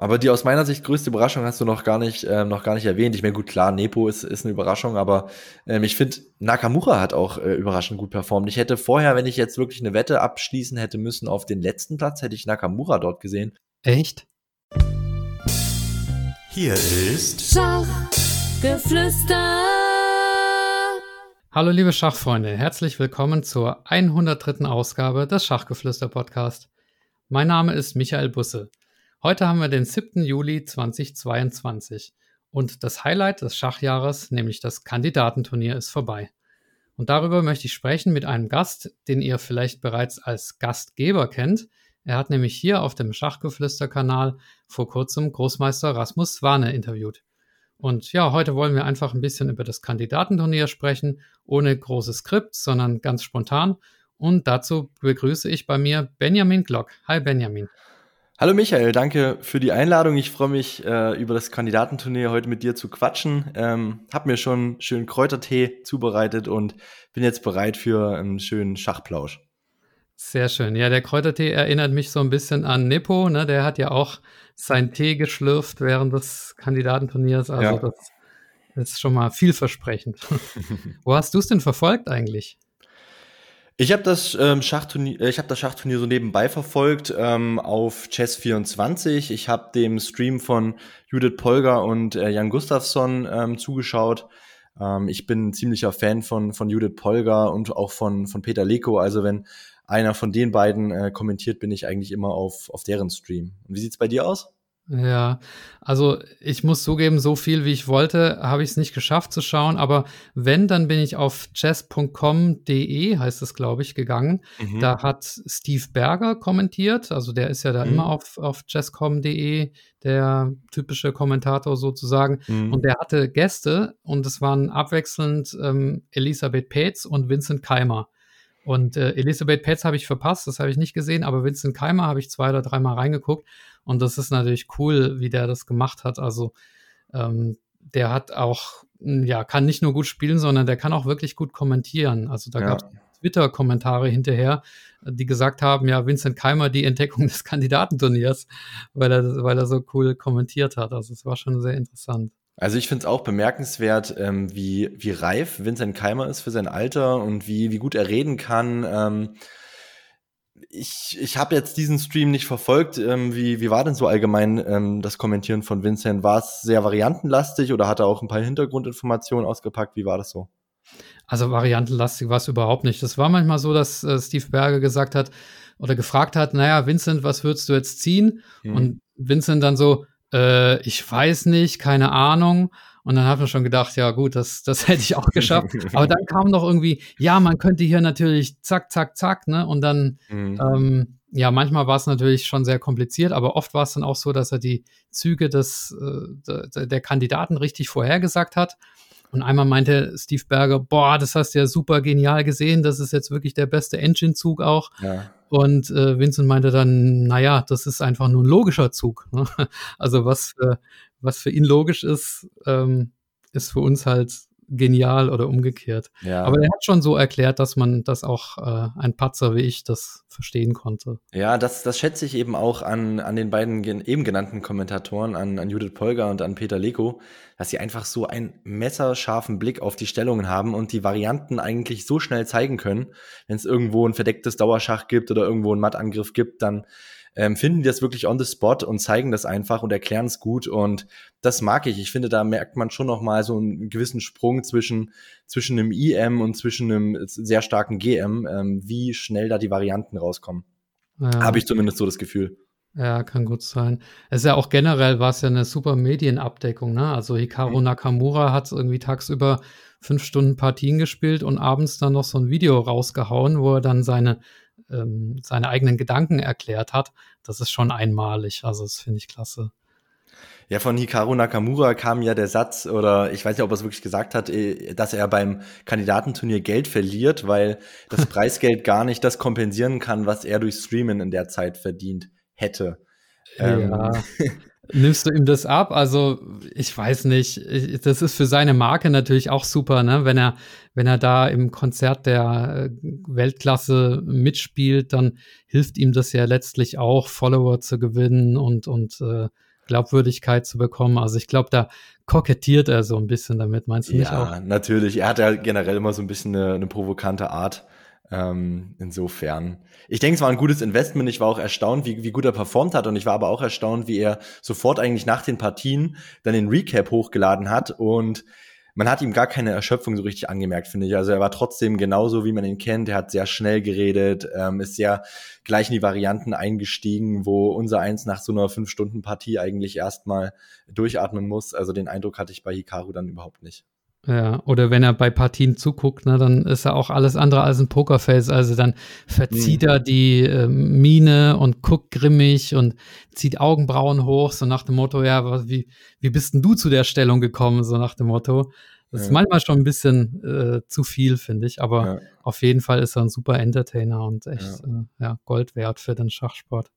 aber die aus meiner Sicht größte Überraschung hast du noch gar nicht, äh, noch gar nicht erwähnt. Ich meine, gut, klar, Nepo ist, ist eine Überraschung, aber ähm, ich finde, Nakamura hat auch äh, überraschend gut performt. Ich hätte vorher, wenn ich jetzt wirklich eine Wette abschließen hätte müssen auf den letzten Platz, hätte ich Nakamura dort gesehen. Echt? Hier ist Schachgeflüster. Hallo liebe Schachfreunde, herzlich willkommen zur 103. Ausgabe des Schachgeflüster Podcast. Mein Name ist Michael Busse. Heute haben wir den 7. Juli 2022 und das Highlight des Schachjahres, nämlich das Kandidatenturnier, ist vorbei. Und darüber möchte ich sprechen mit einem Gast, den ihr vielleicht bereits als Gastgeber kennt. Er hat nämlich hier auf dem Schachgeflüster-Kanal vor kurzem Großmeister Rasmus Swane interviewt. Und ja, heute wollen wir einfach ein bisschen über das Kandidatenturnier sprechen, ohne großes Skript, sondern ganz spontan. Und dazu begrüße ich bei mir Benjamin Glock. Hi Benjamin. Hallo Michael, danke für die Einladung. Ich freue mich, äh, über das Kandidatenturnier heute mit dir zu quatschen. Ähm, hab mir schon schön Kräutertee zubereitet und bin jetzt bereit für einen schönen Schachplausch. Sehr schön. Ja, der Kräutertee erinnert mich so ein bisschen an Nippo. Ne? Der hat ja auch seinen Tee geschlürft während des Kandidatenturniers. Also ja. das ist schon mal vielversprechend. Wo hast du es denn verfolgt eigentlich? Ich habe das ähm, Schachturnier, äh, ich habe das Schachturnier so nebenbei verfolgt ähm, auf Chess24. Ich habe dem Stream von Judith Polger und äh, Jan Gustafsson ähm, zugeschaut. Ähm, ich bin ein ziemlicher Fan von von Judith Polger und auch von von Peter Leko. Also wenn einer von den beiden äh, kommentiert, bin ich eigentlich immer auf auf deren Stream. Und wie sieht's bei dir aus? Ja, also ich muss zugeben, so viel wie ich wollte, habe ich es nicht geschafft zu schauen. Aber wenn, dann bin ich auf chess.com.de, heißt es, glaube ich, gegangen. Mhm. Da hat Steve Berger kommentiert. Also der ist ja da mhm. immer auf, auf chess.com.de, der typische Kommentator sozusagen. Mhm. Und der hatte Gäste und es waren abwechselnd ähm, Elisabeth Petz und Vincent Keimer. Und äh, Elisabeth Petz habe ich verpasst, das habe ich nicht gesehen, aber Vincent Keimer habe ich zwei oder dreimal reingeguckt. Und das ist natürlich cool, wie der das gemacht hat. Also ähm, der hat auch, hm, ja, kann nicht nur gut spielen, sondern der kann auch wirklich gut kommentieren. Also da ja. gab es Twitter-Kommentare hinterher, die gesagt haben, ja, Vincent Keimer die Entdeckung des Kandidatenturniers, weil er, weil er so cool kommentiert hat. Also es war schon sehr interessant. Also ich finde es auch bemerkenswert, ähm, wie, wie reif Vincent Keimer ist für sein Alter und wie, wie gut er reden kann. Ähm, ich ich habe jetzt diesen Stream nicht verfolgt. Ähm, wie, wie war denn so allgemein ähm, das Kommentieren von Vincent? War es sehr variantenlastig oder hat er auch ein paar Hintergrundinformationen ausgepackt? Wie war das so? Also variantenlastig war es überhaupt nicht. Das war manchmal so, dass äh, Steve Berger gesagt hat oder gefragt hat, naja, Vincent, was würdest du jetzt ziehen? Hm. Und Vincent dann so, äh, ich weiß nicht, keine Ahnung. Und dann hat man schon gedacht, ja gut, das, das hätte ich auch geschafft. Aber dann kam noch irgendwie, ja, man könnte hier natürlich zack, zack, zack, ne? Und dann, mhm. ähm, ja, manchmal war es natürlich schon sehr kompliziert, aber oft war es dann auch so, dass er die Züge des, äh, der Kandidaten richtig vorhergesagt hat. Und einmal meinte Steve Berger, boah, das hast du ja super genial gesehen, das ist jetzt wirklich der beste Engine-Zug auch. Ja. Und äh, Vincent meinte dann, naja, das ist einfach nur ein logischer Zug. Ne? Also was für, was für ihn logisch ist, ähm, ist für uns halt genial oder umgekehrt. Ja. Aber er hat schon so erklärt, dass man das auch äh, ein Patzer wie ich das verstehen konnte. Ja, das, das schätze ich eben auch an, an den beiden eben genannten Kommentatoren, an, an Judith Polger und an Peter Leko, dass sie einfach so einen messerscharfen Blick auf die Stellungen haben und die Varianten eigentlich so schnell zeigen können. Wenn es irgendwo ein verdecktes Dauerschach gibt oder irgendwo einen Mattangriff gibt, dann ähm, finden die das wirklich on the spot und zeigen das einfach und erklären es gut und das mag ich. Ich finde, da merkt man schon noch mal so einen gewissen Sprung zwischen, zwischen einem IM und zwischen einem sehr starken GM, ähm, wie schnell da die Varianten rauskommen. Ja. Habe ich zumindest so das Gefühl. Ja, kann gut sein. Es ist ja auch generell war es ja eine super Medienabdeckung, ne? Also Hikaru mhm. Nakamura hat irgendwie tagsüber fünf Stunden Partien gespielt und abends dann noch so ein Video rausgehauen, wo er dann seine ähm, seine eigenen Gedanken erklärt hat, das ist schon einmalig. Also das finde ich klasse. Ja, von Hikaru Nakamura kam ja der Satz, oder ich weiß nicht, ob er es wirklich gesagt hat, äh, dass er beim Kandidatenturnier Geld verliert, weil das Preisgeld gar nicht das kompensieren kann, was er durch Streamen in der Zeit verdient hätte. Ja. Ähm. Nimmst du ihm das ab? Also, ich weiß nicht. Das ist für seine Marke natürlich auch super, ne? Wenn er, wenn er da im Konzert der äh, Weltklasse mitspielt, dann hilft ihm das ja letztlich auch, Follower zu gewinnen und, und äh, Glaubwürdigkeit zu bekommen. Also ich glaube, da kokettiert er so ein bisschen damit, meinst du ja, nicht auch? Ja, natürlich. Er hat ja generell immer so ein bisschen eine, eine provokante Art. Ähm, insofern. Ich denke, es war ein gutes Investment. Ich war auch erstaunt, wie, wie gut er performt hat. Und ich war aber auch erstaunt, wie er sofort eigentlich nach den Partien dann den Recap hochgeladen hat. Und man hat ihm gar keine Erschöpfung so richtig angemerkt, finde ich. Also er war trotzdem genauso, wie man ihn kennt. Er hat sehr schnell geredet, ähm, ist sehr gleich in die Varianten eingestiegen, wo unser Eins nach so einer Fünf-Stunden-Partie eigentlich erstmal durchatmen muss. Also den Eindruck hatte ich bei Hikaru dann überhaupt nicht. Ja, oder wenn er bei Partien zuguckt, ne, dann ist er auch alles andere als ein Pokerface. Also dann verzieht mhm. er die äh, Miene und guckt grimmig und zieht Augenbrauen hoch, so nach dem Motto, ja, wie, wie bist denn du zu der Stellung gekommen, so nach dem Motto. Das ja. ist manchmal schon ein bisschen äh, zu viel, finde ich, aber ja. auf jeden Fall ist er ein super Entertainer und echt ja. Äh, ja, Gold wert für den Schachsport.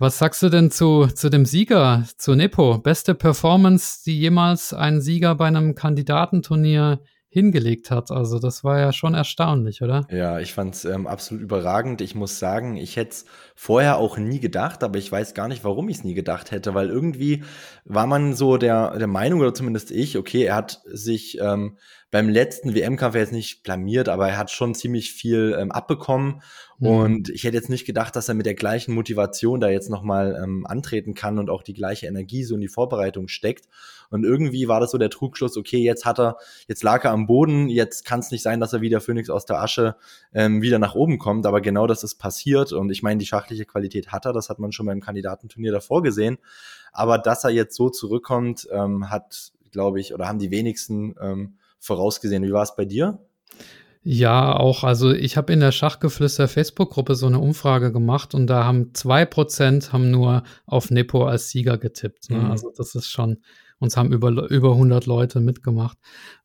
Was sagst du denn zu, zu dem Sieger, zu Nepo? Beste Performance, die jemals ein Sieger bei einem Kandidatenturnier hingelegt hat. Also das war ja schon erstaunlich, oder? Ja, ich fand es ähm, absolut überragend. Ich muss sagen, ich hätte es vorher auch nie gedacht, aber ich weiß gar nicht, warum ich es nie gedacht hätte, weil irgendwie war man so der, der Meinung, oder zumindest ich, okay, er hat sich ähm, beim letzten WM-Kampf jetzt nicht blamiert, aber er hat schon ziemlich viel ähm, abbekommen. Mhm. Und ich hätte jetzt nicht gedacht, dass er mit der gleichen Motivation da jetzt nochmal ähm, antreten kann und auch die gleiche Energie so in die Vorbereitung steckt. Und irgendwie war das so der Trugschluss, okay, jetzt hat er, jetzt lag er am Boden, jetzt kann es nicht sein, dass er wieder Phoenix aus der Asche ähm, wieder nach oben kommt. Aber genau das ist passiert. Und ich meine, die schachliche Qualität hat er, das hat man schon beim Kandidatenturnier davor gesehen. Aber dass er jetzt so zurückkommt, ähm, hat, glaube ich, oder haben die wenigsten ähm, vorausgesehen. Wie war es bei dir? Ja, auch. Also ich habe in der Schachgeflüster Facebook-Gruppe so eine Umfrage gemacht und da haben zwei Prozent haben nur auf Nepo als Sieger getippt. Ne? Mhm. Also das ist schon, uns haben über, über 100 Leute mitgemacht.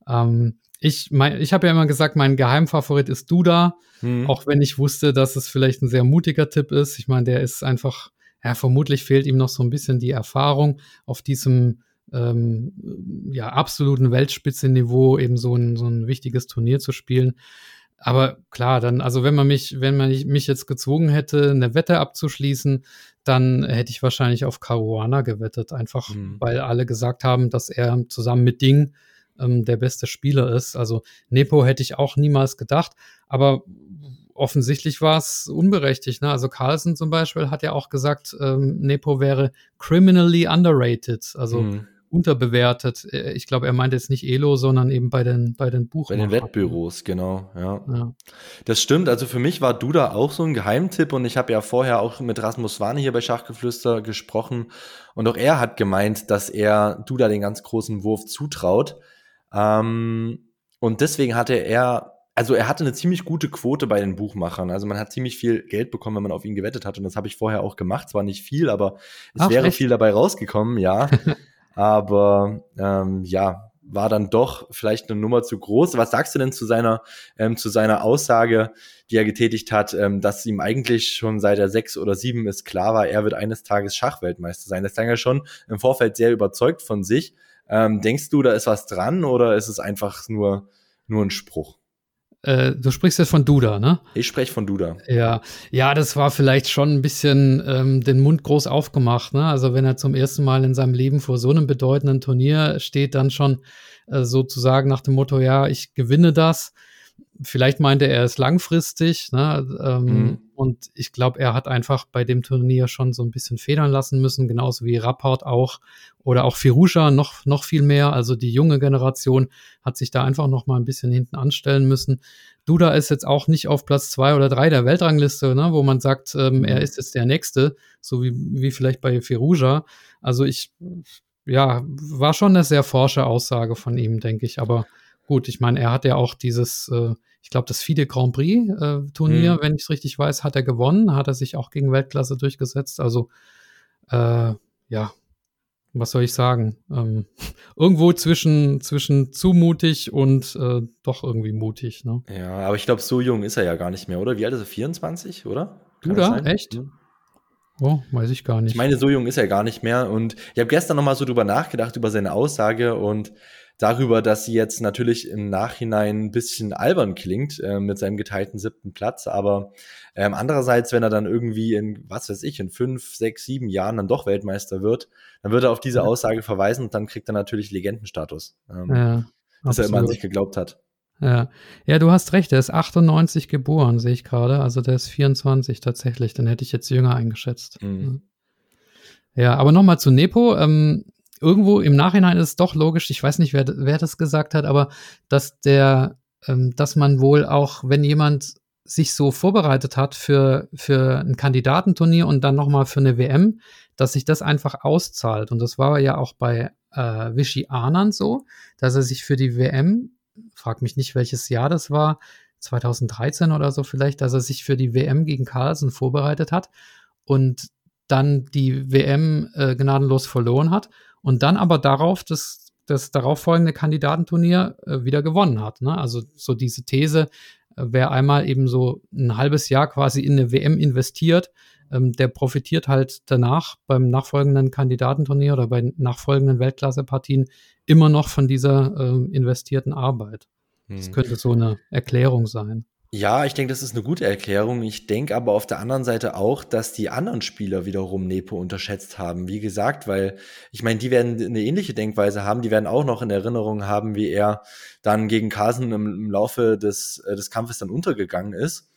Ähm, ich mein, ich habe ja immer gesagt, mein Geheimfavorit ist Duda, mhm. auch wenn ich wusste, dass es vielleicht ein sehr mutiger Tipp ist. Ich meine, der ist einfach, ja, vermutlich fehlt ihm noch so ein bisschen die Erfahrung auf diesem ähm, ja, absoluten Weltspitzenniveau eben so ein, so ein wichtiges Turnier zu spielen. Aber klar, dann, also wenn man mich, wenn man mich jetzt gezwungen hätte, eine Wette abzuschließen, dann hätte ich wahrscheinlich auf Caruana gewettet, einfach mhm. weil alle gesagt haben, dass er zusammen mit Ding ähm, der beste Spieler ist. Also Nepo hätte ich auch niemals gedacht, aber offensichtlich war es unberechtigt. Ne? Also Carlsen zum Beispiel hat ja auch gesagt, ähm, Nepo wäre criminally underrated. Also mhm unterbewertet. Äh, ich glaube, er meint jetzt nicht Elo, sondern eben bei den, bei den Buchmachern. Bei den Wettbüros, genau, ja. ja. Das stimmt. Also für mich war Duda auch so ein Geheimtipp und ich habe ja vorher auch mit Rasmus Warne hier bei Schachgeflüster gesprochen und auch er hat gemeint, dass er Duda den ganz großen Wurf zutraut. Ähm, und deswegen hatte er also er hatte eine ziemlich gute Quote bei den Buchmachern. Also man hat ziemlich viel Geld bekommen, wenn man auf ihn gewettet hat. Und das habe ich vorher auch gemacht. Zwar nicht viel, aber es Ach, wäre echt? viel dabei rausgekommen, ja. aber ähm, ja, war dann doch vielleicht eine Nummer zu groß. Was sagst du denn zu seiner, ähm, zu seiner Aussage, die er getätigt hat, ähm, dass ihm eigentlich schon seit er sechs oder sieben ist klar war, er wird eines Tages Schachweltmeister sein. Das ist ja schon im Vorfeld sehr überzeugt von sich. Ähm, denkst du, da ist was dran oder ist es einfach nur, nur ein Spruch? Äh, du sprichst jetzt von Duda, ne? Ich spreche von Duda. Ja, ja, das war vielleicht schon ein bisschen ähm, den Mund groß aufgemacht, ne? Also wenn er zum ersten Mal in seinem Leben vor so einem bedeutenden Turnier steht, dann schon äh, sozusagen nach dem Motto, ja, ich gewinne das. Vielleicht meinte er es langfristig, ne? Ähm, mhm. Und ich glaube, er hat einfach bei dem Turnier schon so ein bisschen federn lassen müssen, genauso wie Rapport auch oder auch Firusha noch, noch viel mehr. Also die junge Generation hat sich da einfach noch mal ein bisschen hinten anstellen müssen. Duda ist jetzt auch nicht auf Platz zwei oder drei der Weltrangliste, ne, wo man sagt, ähm, er mhm. ist jetzt der Nächste, so wie, wie vielleicht bei Firusha. Also ich, ja, war schon eine sehr forsche Aussage von ihm, denke ich. Aber gut, ich meine, er hat ja auch dieses äh, ich glaube, das FIDE Grand Prix äh, Turnier, mhm. wenn ich es richtig weiß, hat er gewonnen, hat er sich auch gegen Weltklasse durchgesetzt. Also äh, ja, was soll ich sagen? Ähm, irgendwo zwischen, zwischen zu mutig und äh, doch irgendwie mutig. Ne? Ja, aber ich glaube, so jung ist er ja gar nicht mehr, oder? Wie alt ist er? 24, oder? Kann da? Echt? Hm. Oh, weiß ich gar nicht. Ich meine, so jung ist er gar nicht mehr. Und ich habe gestern noch mal so drüber nachgedacht, über seine Aussage und darüber, dass sie jetzt natürlich im Nachhinein ein bisschen albern klingt äh, mit seinem geteilten siebten Platz. Aber ähm, andererseits, wenn er dann irgendwie in, was weiß ich, in fünf, sechs, sieben Jahren dann doch Weltmeister wird, dann wird er auf diese Aussage verweisen und dann kriegt er natürlich Legendenstatus. Ähm, ja, dass er immer an sich geglaubt hat. Ja. ja, du hast recht, er ist 98 geboren, sehe ich gerade. Also der ist 24 tatsächlich. Dann hätte ich jetzt jünger eingeschätzt. Mhm. Ja, aber nochmal zu Nepo. Ähm, irgendwo im Nachhinein ist es doch logisch, ich weiß nicht, wer, wer das gesagt hat, aber dass der, ähm, dass man wohl auch, wenn jemand sich so vorbereitet hat für, für ein Kandidatenturnier und dann nochmal für eine WM, dass sich das einfach auszahlt. Und das war ja auch bei äh, Vichy Anand so, dass er sich für die WM frag mich nicht, welches Jahr das war, 2013 oder so vielleicht, dass er sich für die WM gegen Carlsen vorbereitet hat und dann die WM äh, gnadenlos verloren hat und dann aber darauf das, das darauffolgende Kandidatenturnier äh, wieder gewonnen hat. Ne? Also so diese These, äh, wer einmal eben so ein halbes Jahr quasi in eine WM investiert, ähm, der profitiert halt danach beim nachfolgenden Kandidatenturnier oder bei nachfolgenden Weltklassepartien immer noch von dieser ähm, investierten Arbeit. Das hm. könnte so eine Erklärung sein. Ja, ich denke, das ist eine gute Erklärung. Ich denke aber auf der anderen Seite auch, dass die anderen Spieler wiederum Nepo unterschätzt haben. Wie gesagt, weil ich meine, die werden eine ähnliche Denkweise haben. Die werden auch noch in Erinnerung haben, wie er dann gegen Carson im, im Laufe des, äh, des Kampfes dann untergegangen ist.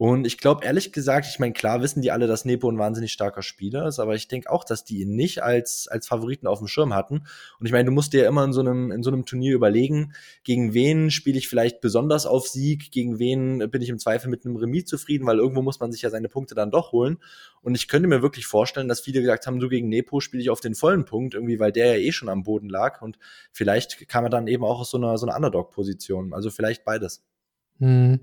Und ich glaube, ehrlich gesagt, ich meine, klar wissen die alle, dass Nepo ein wahnsinnig starker Spieler ist, aber ich denke auch, dass die ihn nicht als, als Favoriten auf dem Schirm hatten. Und ich meine, du musst dir ja immer in so einem, in so einem Turnier überlegen, gegen wen spiele ich vielleicht besonders auf Sieg, gegen wen bin ich im Zweifel mit einem Remis zufrieden, weil irgendwo muss man sich ja seine Punkte dann doch holen. Und ich könnte mir wirklich vorstellen, dass viele gesagt haben, du gegen Nepo spiele ich auf den vollen Punkt, irgendwie, weil der ja eh schon am Boden lag. Und vielleicht kam er dann eben auch aus so einer, so einer Underdog-Position. Also vielleicht beides. Hm.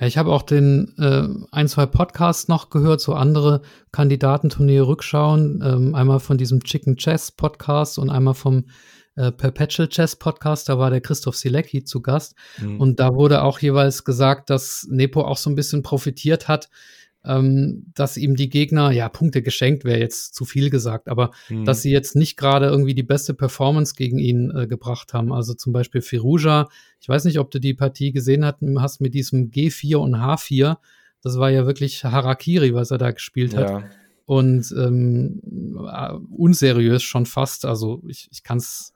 Ja, ich habe auch den äh, ein, zwei Podcasts noch gehört, so andere Kandidatenturniere rückschauen. Ähm, einmal von diesem Chicken Chess Podcast und einmal vom äh, Perpetual Chess Podcast. Da war der Christoph Silecki zu Gast. Mhm. Und da wurde auch jeweils gesagt, dass Nepo auch so ein bisschen profitiert hat ähm, dass ihm die Gegner, ja, Punkte geschenkt wäre jetzt zu viel gesagt, aber mhm. dass sie jetzt nicht gerade irgendwie die beste Performance gegen ihn äh, gebracht haben. Also zum Beispiel Firuja, ich weiß nicht, ob du die Partie gesehen hast mit diesem G4 und H4. Das war ja wirklich Harakiri, was er da gespielt hat. Ja. Und ähm, äh, unseriös schon fast. Also ich, ich kann es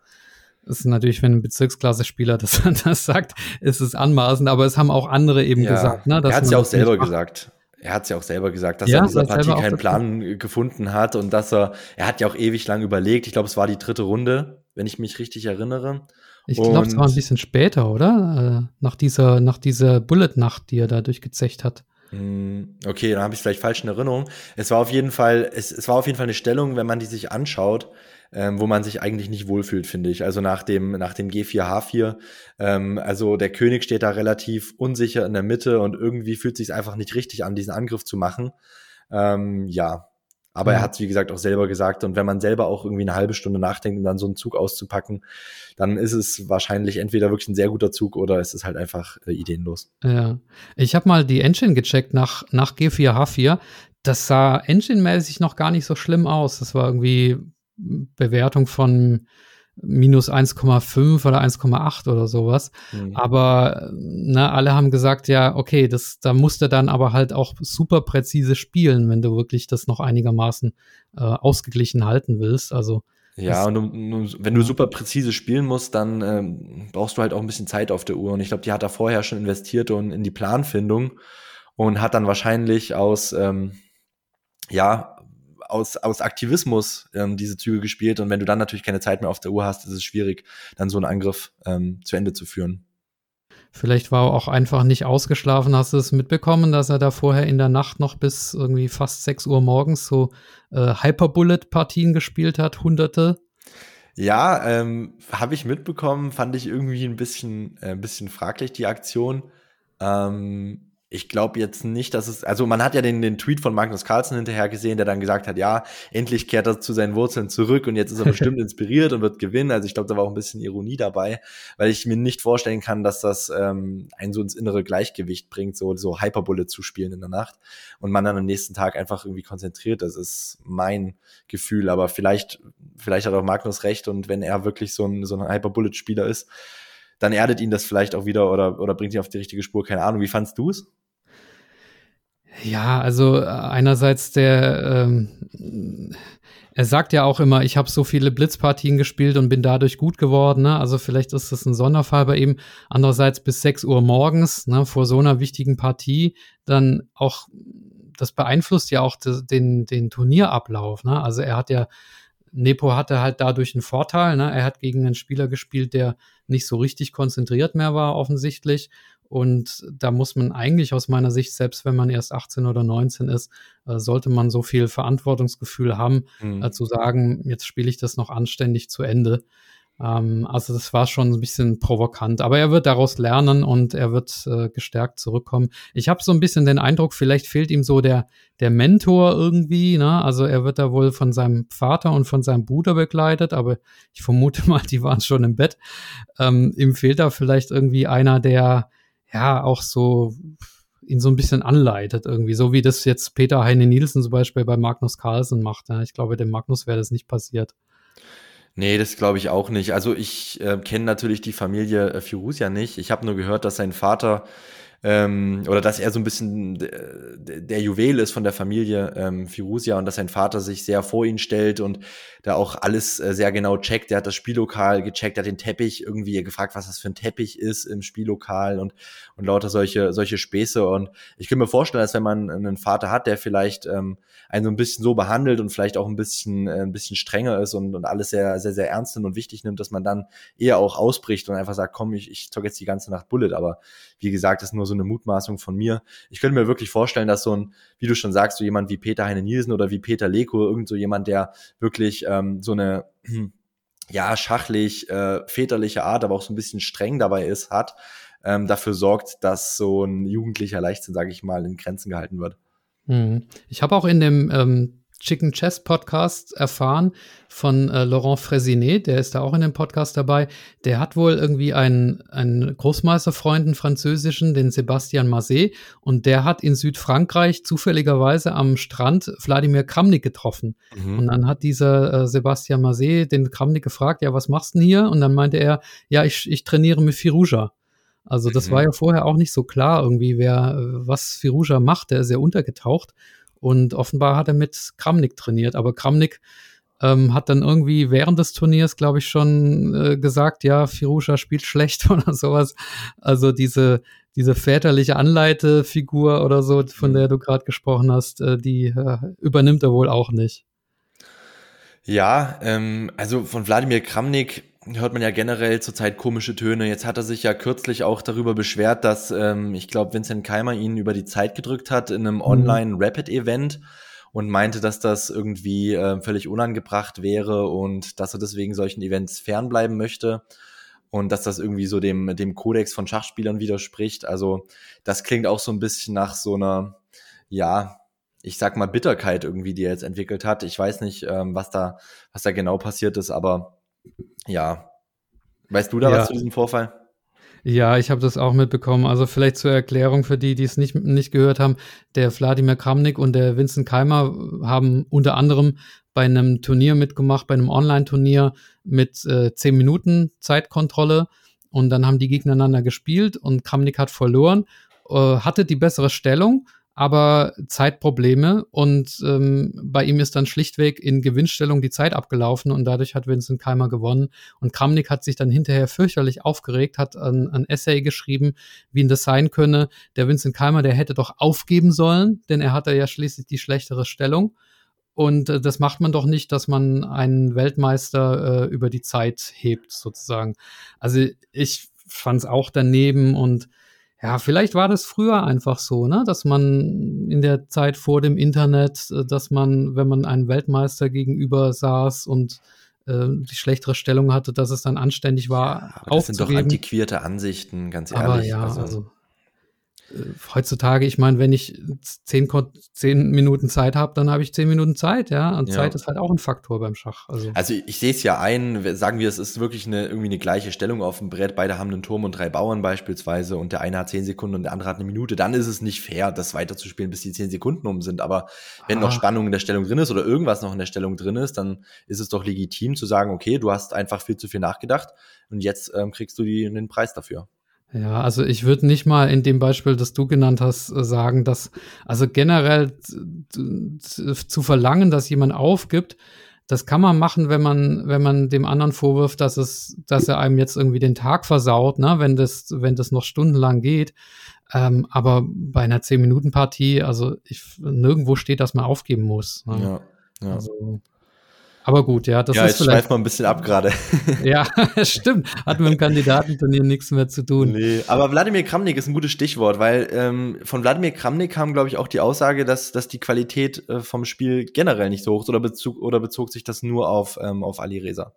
ist natürlich, wenn ein Bezirksklasse-Spieler das, das sagt, ist es anmaßend, aber es haben auch andere eben ja, gesagt. Ne, er hat es ja auch selber gesagt er hat es ja auch selber gesagt, dass ja, er in dieser Partie keinen Plan gefunden hat und dass er, er hat ja auch ewig lang überlegt. Ich glaube, es war die dritte Runde, wenn ich mich richtig erinnere. Ich glaube, es war ein bisschen später, oder? Äh, nach dieser, nach dieser Bullet-Nacht, die er da durchgezecht hat. Hm, okay, dann habe ich vielleicht falsch in Erinnerung. Es war auf jeden Fall, es, es war auf jeden Fall eine Stellung, wenn man die sich anschaut, ähm, wo man sich eigentlich nicht wohlfühlt, finde ich. Also nach dem, nach dem G4H4. Ähm, also der König steht da relativ unsicher in der Mitte und irgendwie fühlt sich einfach nicht richtig an, diesen Angriff zu machen. Ähm, ja. Aber mhm. er hat es, wie gesagt, auch selber gesagt. Und wenn man selber auch irgendwie eine halbe Stunde nachdenkt, um dann so einen Zug auszupacken, dann ist es wahrscheinlich entweder wirklich ein sehr guter Zug oder es ist halt einfach äh, ideenlos. Ja. Ich habe mal die Engine gecheckt nach, nach G4H4 das sah engine-mäßig noch gar nicht so schlimm aus. Das war irgendwie Bewertung von minus 1,5 oder 1,8 oder sowas. Mhm. Aber ne, alle haben gesagt, ja, okay, das, da musst du dann aber halt auch super präzise spielen, wenn du wirklich das noch einigermaßen äh, ausgeglichen halten willst. Also ja, und du, wenn du super präzise spielen musst, dann ähm, brauchst du halt auch ein bisschen Zeit auf der Uhr. Und ich glaube, die hat er vorher schon investiert und in die Planfindung und hat dann wahrscheinlich aus ähm, ja aus, aus Aktivismus ähm, diese Züge gespielt. Und wenn du dann natürlich keine Zeit mehr auf der Uhr hast, ist es schwierig, dann so einen Angriff ähm, zu Ende zu führen. Vielleicht war er auch einfach nicht ausgeschlafen. Hast du es mitbekommen, dass er da vorher in der Nacht noch bis irgendwie fast 6 Uhr morgens so äh, Hyperbullet-Partien gespielt hat, hunderte? Ja, ähm, habe ich mitbekommen, fand ich irgendwie ein bisschen, äh, ein bisschen fraglich, die Aktion. Ähm, ich glaube jetzt nicht, dass es, also man hat ja den, den Tweet von Magnus Carlsen hinterher gesehen, der dann gesagt hat, ja, endlich kehrt er zu seinen Wurzeln zurück und jetzt ist er bestimmt inspiriert und wird gewinnen. Also ich glaube, da war auch ein bisschen Ironie dabei, weil ich mir nicht vorstellen kann, dass das ähm, einen so ins innere Gleichgewicht bringt, so, so Hyperbullet zu spielen in der Nacht und man dann am nächsten Tag einfach irgendwie konzentriert. Das ist mein Gefühl, aber vielleicht, vielleicht hat auch Magnus recht und wenn er wirklich so ein, so ein Hyperbullet-Spieler ist, dann erdet ihn das vielleicht auch wieder oder, oder bringt ihn auf die richtige Spur. Keine Ahnung. Wie fandst du es? Ja, also äh, einerseits der, ähm, er sagt ja auch immer, ich habe so viele Blitzpartien gespielt und bin dadurch gut geworden. Ne? Also vielleicht ist das ein Sonderfall bei ihm. Andererseits bis 6 Uhr morgens ne, vor so einer wichtigen Partie dann auch, das beeinflusst ja auch den, den Turnierablauf. Ne? Also er hat ja, Nepo hatte halt dadurch einen Vorteil. Ne? Er hat gegen einen Spieler gespielt, der nicht so richtig konzentriert mehr war, offensichtlich. Und da muss man eigentlich aus meiner Sicht, selbst wenn man erst 18 oder 19 ist, äh, sollte man so viel Verantwortungsgefühl haben, mhm. äh, zu sagen, jetzt spiele ich das noch anständig zu Ende. Ähm, also das war schon ein bisschen provokant, aber er wird daraus lernen und er wird äh, gestärkt zurückkommen. Ich habe so ein bisschen den Eindruck, vielleicht fehlt ihm so der, der Mentor irgendwie. Ne? Also er wird da wohl von seinem Vater und von seinem Bruder begleitet, aber ich vermute mal, die waren schon im Bett. Ähm, ihm fehlt da vielleicht irgendwie einer, der ja auch so ihn so ein bisschen anleitet irgendwie, so wie das jetzt Peter Heine Nielsen zum Beispiel bei Magnus Carlsen macht. Ja. Ich glaube, dem Magnus wäre das nicht passiert. Nee, das glaube ich auch nicht. Also ich äh, kenne natürlich die Familie äh, Firusia nicht. Ich habe nur gehört, dass sein Vater ähm, oder dass er so ein bisschen der Juwel ist von der Familie ähm, Firusia und dass sein Vater sich sehr vor ihn stellt und da auch alles äh, sehr genau checkt. Er hat das Spiellokal gecheckt, hat den Teppich irgendwie gefragt, was das für ein Teppich ist im Spiellokal und, und lauter solche, solche Späße. Und ich kann mir vorstellen, dass wenn man einen Vater hat, der vielleicht ähm, einen so ein bisschen so behandelt und vielleicht auch ein bisschen, äh, ein bisschen strenger ist und, und alles sehr, sehr, sehr ernst nimmt und wichtig nimmt, dass man dann eher auch ausbricht und einfach sagt, komm, ich, ich zock jetzt die ganze Nacht Bullet. Aber wie gesagt, ist nur so eine Mutmaßung von mir. Ich könnte mir wirklich vorstellen, dass so ein, wie du schon sagst, so jemand wie Peter Heine Nielsen oder wie Peter Leko, irgend so jemand, der wirklich ähm, so eine ja schachlich äh, väterliche Art, aber auch so ein bisschen streng dabei ist, hat, ähm, dafür sorgt, dass so ein jugendlicher Leichtsinn, sage ich mal, in Grenzen gehalten wird. Mhm. Ich habe auch in dem ähm, Chicken Chess Podcast erfahren von äh, Laurent Fresinet, der ist da auch in dem Podcast dabei. Der hat wohl irgendwie einen, einen Großmeisterfreund, einen französischen, den Sebastian Mazet, und der hat in Südfrankreich zufälligerweise am Strand Wladimir Kramnik getroffen. Mhm. Und dann hat dieser äh, Sebastian Mazet den Kramnik gefragt, ja, was machst du denn hier? Und dann meinte er, ja, ich, ich trainiere mit Firuja. Also das mhm. war ja vorher auch nicht so klar irgendwie, wer was Firuja macht, der ist ja untergetaucht. Und offenbar hat er mit Kramnik trainiert. Aber Kramnik ähm, hat dann irgendwie während des Turniers, glaube ich, schon äh, gesagt, ja, Firusha spielt schlecht oder sowas. Also diese, diese väterliche Anleitefigur oder so, von mhm. der du gerade gesprochen hast, äh, die äh, übernimmt er wohl auch nicht. Ja, ähm, also von Wladimir Kramnik hört man ja generell zurzeit komische Töne. Jetzt hat er sich ja kürzlich auch darüber beschwert, dass ähm, ich glaube, Vincent Keimer ihn über die Zeit gedrückt hat in einem mhm. Online-Rapid-Event und meinte, dass das irgendwie äh, völlig unangebracht wäre und dass er deswegen solchen Events fernbleiben möchte und dass das irgendwie so dem, dem Kodex von Schachspielern widerspricht. Also das klingt auch so ein bisschen nach so einer, ja, ich sag mal Bitterkeit irgendwie, die er jetzt entwickelt hat. Ich weiß nicht, ähm, was da, was da genau passiert ist, aber ja. Weißt du da ja. was zu diesem Vorfall? Ja, ich habe das auch mitbekommen. Also vielleicht zur Erklärung für die, die es nicht, nicht gehört haben. Der Wladimir Kramnik und der Vincent Keimer haben unter anderem bei einem Turnier mitgemacht, bei einem Online-Turnier mit äh, 10 Minuten Zeitkontrolle. Und dann haben die gegeneinander gespielt und Kramnik hat verloren, äh, hatte die bessere Stellung, aber Zeitprobleme und ähm, bei ihm ist dann schlichtweg in Gewinnstellung die Zeit abgelaufen und dadurch hat Vincent Keimer gewonnen und Kramnik hat sich dann hinterher fürchterlich aufgeregt, hat ein, ein Essay geschrieben, wie ihn das sein könne. Der Vincent Keimer, der hätte doch aufgeben sollen, denn er hatte ja schließlich die schlechtere Stellung. Und äh, das macht man doch nicht, dass man einen Weltmeister äh, über die Zeit hebt, sozusagen. Also ich fand es auch daneben und ja, vielleicht war das früher einfach so, ne, dass man in der Zeit vor dem Internet, äh, dass man, wenn man einen Weltmeister gegenüber saß und äh, die schlechtere Stellung hatte, dass es dann anständig war. Ja, aber das sind doch antiquierte Ansichten, ganz ehrlich. Aber ja, also, also heutzutage, ich meine, wenn ich zehn, zehn Minuten Zeit habe, dann habe ich zehn Minuten Zeit, ja. Und ja. Zeit ist halt auch ein Faktor beim Schach. Also, also ich sehe es ja ein, sagen wir, es ist wirklich eine, irgendwie eine gleiche Stellung auf dem Brett. Beide haben einen Turm und drei Bauern beispielsweise und der eine hat zehn Sekunden und der andere hat eine Minute. Dann ist es nicht fair, das weiterzuspielen, bis die zehn Sekunden um sind. Aber wenn ah. noch Spannung in der Stellung drin ist oder irgendwas noch in der Stellung drin ist, dann ist es doch legitim zu sagen, okay, du hast einfach viel zu viel nachgedacht und jetzt ähm, kriegst du die, den Preis dafür. Ja, also ich würde nicht mal in dem Beispiel, das du genannt hast, äh, sagen, dass, also generell zu verlangen, dass jemand aufgibt, das kann man machen, wenn man, wenn man dem anderen vorwirft, dass es, dass er einem jetzt irgendwie den Tag versaut, ne, wenn das, wenn das noch stundenlang geht. Ähm, aber bei einer 10-Minuten-Partie, also ich, nirgendwo steht, dass man aufgeben muss. Ne? Ja, ja. Also, aber gut, ja, das ja, ist jetzt vielleicht. mal ein bisschen ab gerade. ja, stimmt. Hat mit dem Kandidatenturnier nichts mehr zu tun. Nee, aber Wladimir Kramnik ist ein gutes Stichwort, weil ähm, von Wladimir Kramnik kam, glaube ich, auch die Aussage, dass, dass die Qualität äh, vom Spiel generell nicht so hoch ist oder, bezog, oder bezog sich das nur auf, ähm, auf Ali Reza?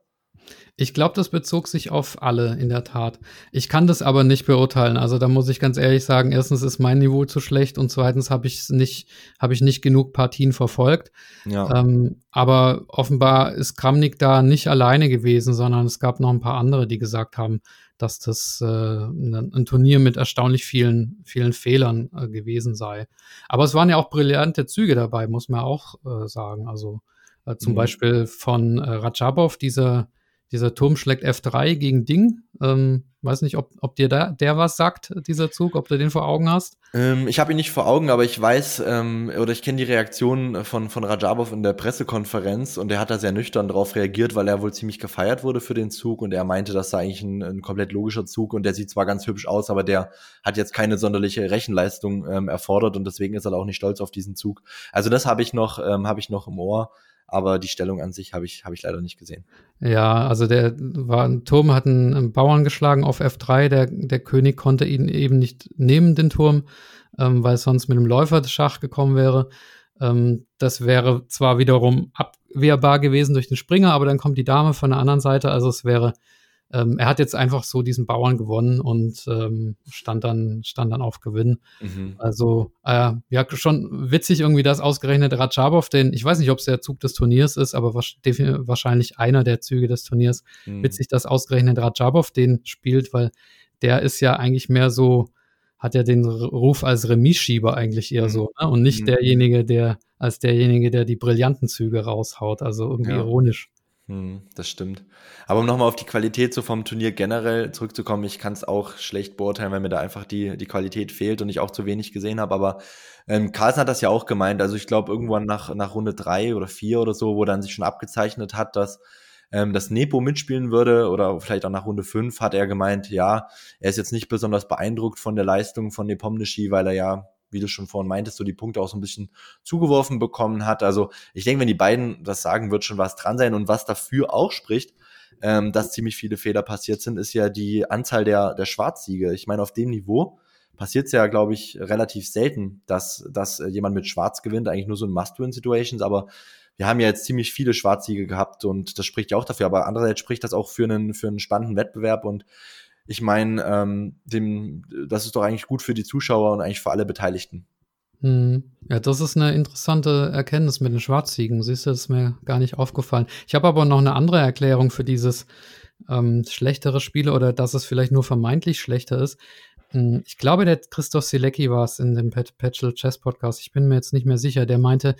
Ich glaube, das bezog sich auf alle in der Tat. Ich kann das aber nicht beurteilen. Also da muss ich ganz ehrlich sagen, erstens ist mein Niveau zu schlecht und zweitens habe ich nicht, habe ich nicht genug Partien verfolgt. Ja. Ähm, aber offenbar ist Kramnik da nicht alleine gewesen, sondern es gab noch ein paar andere, die gesagt haben, dass das äh, ein Turnier mit erstaunlich vielen, vielen Fehlern äh, gewesen sei. Aber es waren ja auch brillante Züge dabei, muss man auch äh, sagen. Also äh, zum mhm. Beispiel von äh, Rajabov, dieser dieser Turm schlägt F3 gegen Ding. Ähm, weiß nicht, ob, ob dir da, der was sagt, dieser Zug, ob du den vor Augen hast. Ähm, ich habe ihn nicht vor Augen, aber ich weiß ähm, oder ich kenne die Reaktion von, von Rajabov in der Pressekonferenz und er hat da sehr nüchtern darauf reagiert, weil er wohl ziemlich gefeiert wurde für den Zug und er meinte, das sei eigentlich ein, ein komplett logischer Zug und der sieht zwar ganz hübsch aus, aber der hat jetzt keine sonderliche Rechenleistung ähm, erfordert und deswegen ist er auch nicht stolz auf diesen Zug. Also das habe ich noch, ähm, habe ich noch im Ohr aber die Stellung an sich habe ich, hab ich leider nicht gesehen. Ja, also der war, ein Turm hat einen, Bauern geschlagen auf F3, der, der König konnte ihn eben nicht nehmen, den Turm, ähm, weil es sonst mit dem Läufer Schach gekommen wäre. Ähm, das wäre zwar wiederum abwehrbar gewesen durch den Springer, aber dann kommt die Dame von der anderen Seite, also es wäre ähm, er hat jetzt einfach so diesen Bauern gewonnen und ähm, stand dann stand dann auf Gewinn. Mhm. Also äh, ja schon witzig irgendwie, dass ausgerechnet Ratschabov, den ich weiß nicht, ob es der Zug des Turniers ist, aber wahrscheinlich einer der Züge des Turniers. Mhm. Witzig, dass ausgerechnet Ratschabov den spielt, weil der ist ja eigentlich mehr so hat ja den Ruf als Remisschieber eigentlich eher mhm. so ne? und nicht mhm. derjenige, der als derjenige, der die brillanten Züge raushaut. Also irgendwie ja. ironisch. Hm, das stimmt. Aber um nochmal auf die Qualität so vom Turnier generell zurückzukommen, ich kann es auch schlecht beurteilen, weil mir da einfach die, die Qualität fehlt und ich auch zu wenig gesehen habe. Aber ähm, Carlsen hat das ja auch gemeint. Also ich glaube, irgendwann nach, nach Runde drei oder vier oder so, wo dann sich schon abgezeichnet hat, dass ähm, dass Nepo mitspielen würde oder vielleicht auch nach Runde fünf, hat er gemeint, ja, er ist jetzt nicht besonders beeindruckt von der Leistung von Nepomniachtchi, weil er ja wie du schon vorhin meintest, so die Punkte auch so ein bisschen zugeworfen bekommen hat. Also ich denke, wenn die beiden das sagen, wird schon was dran sein. Und was dafür auch spricht, ähm, dass ziemlich viele Fehler passiert sind, ist ja die Anzahl der, der Schwarzsiege. Ich meine, auf dem Niveau passiert es ja, glaube ich, relativ selten, dass, dass jemand mit Schwarz gewinnt, eigentlich nur so in Must-Win-Situations, aber wir haben ja jetzt ziemlich viele Schwarzsiege gehabt und das spricht ja auch dafür, aber andererseits spricht das auch für einen, für einen spannenden Wettbewerb und ich meine, ähm, dem, das ist doch eigentlich gut für die Zuschauer und eigentlich für alle Beteiligten. Hm. Ja, das ist eine interessante Erkenntnis mit den Schwarziegen. Siehst du, das ist mir gar nicht aufgefallen. Ich habe aber noch eine andere Erklärung für dieses ähm, schlechtere Spiele oder dass es vielleicht nur vermeintlich schlechter ist. Hm, ich glaube, der Christoph Selecki war es in dem Patchel Chess Podcast. Ich bin mir jetzt nicht mehr sicher. Der meinte,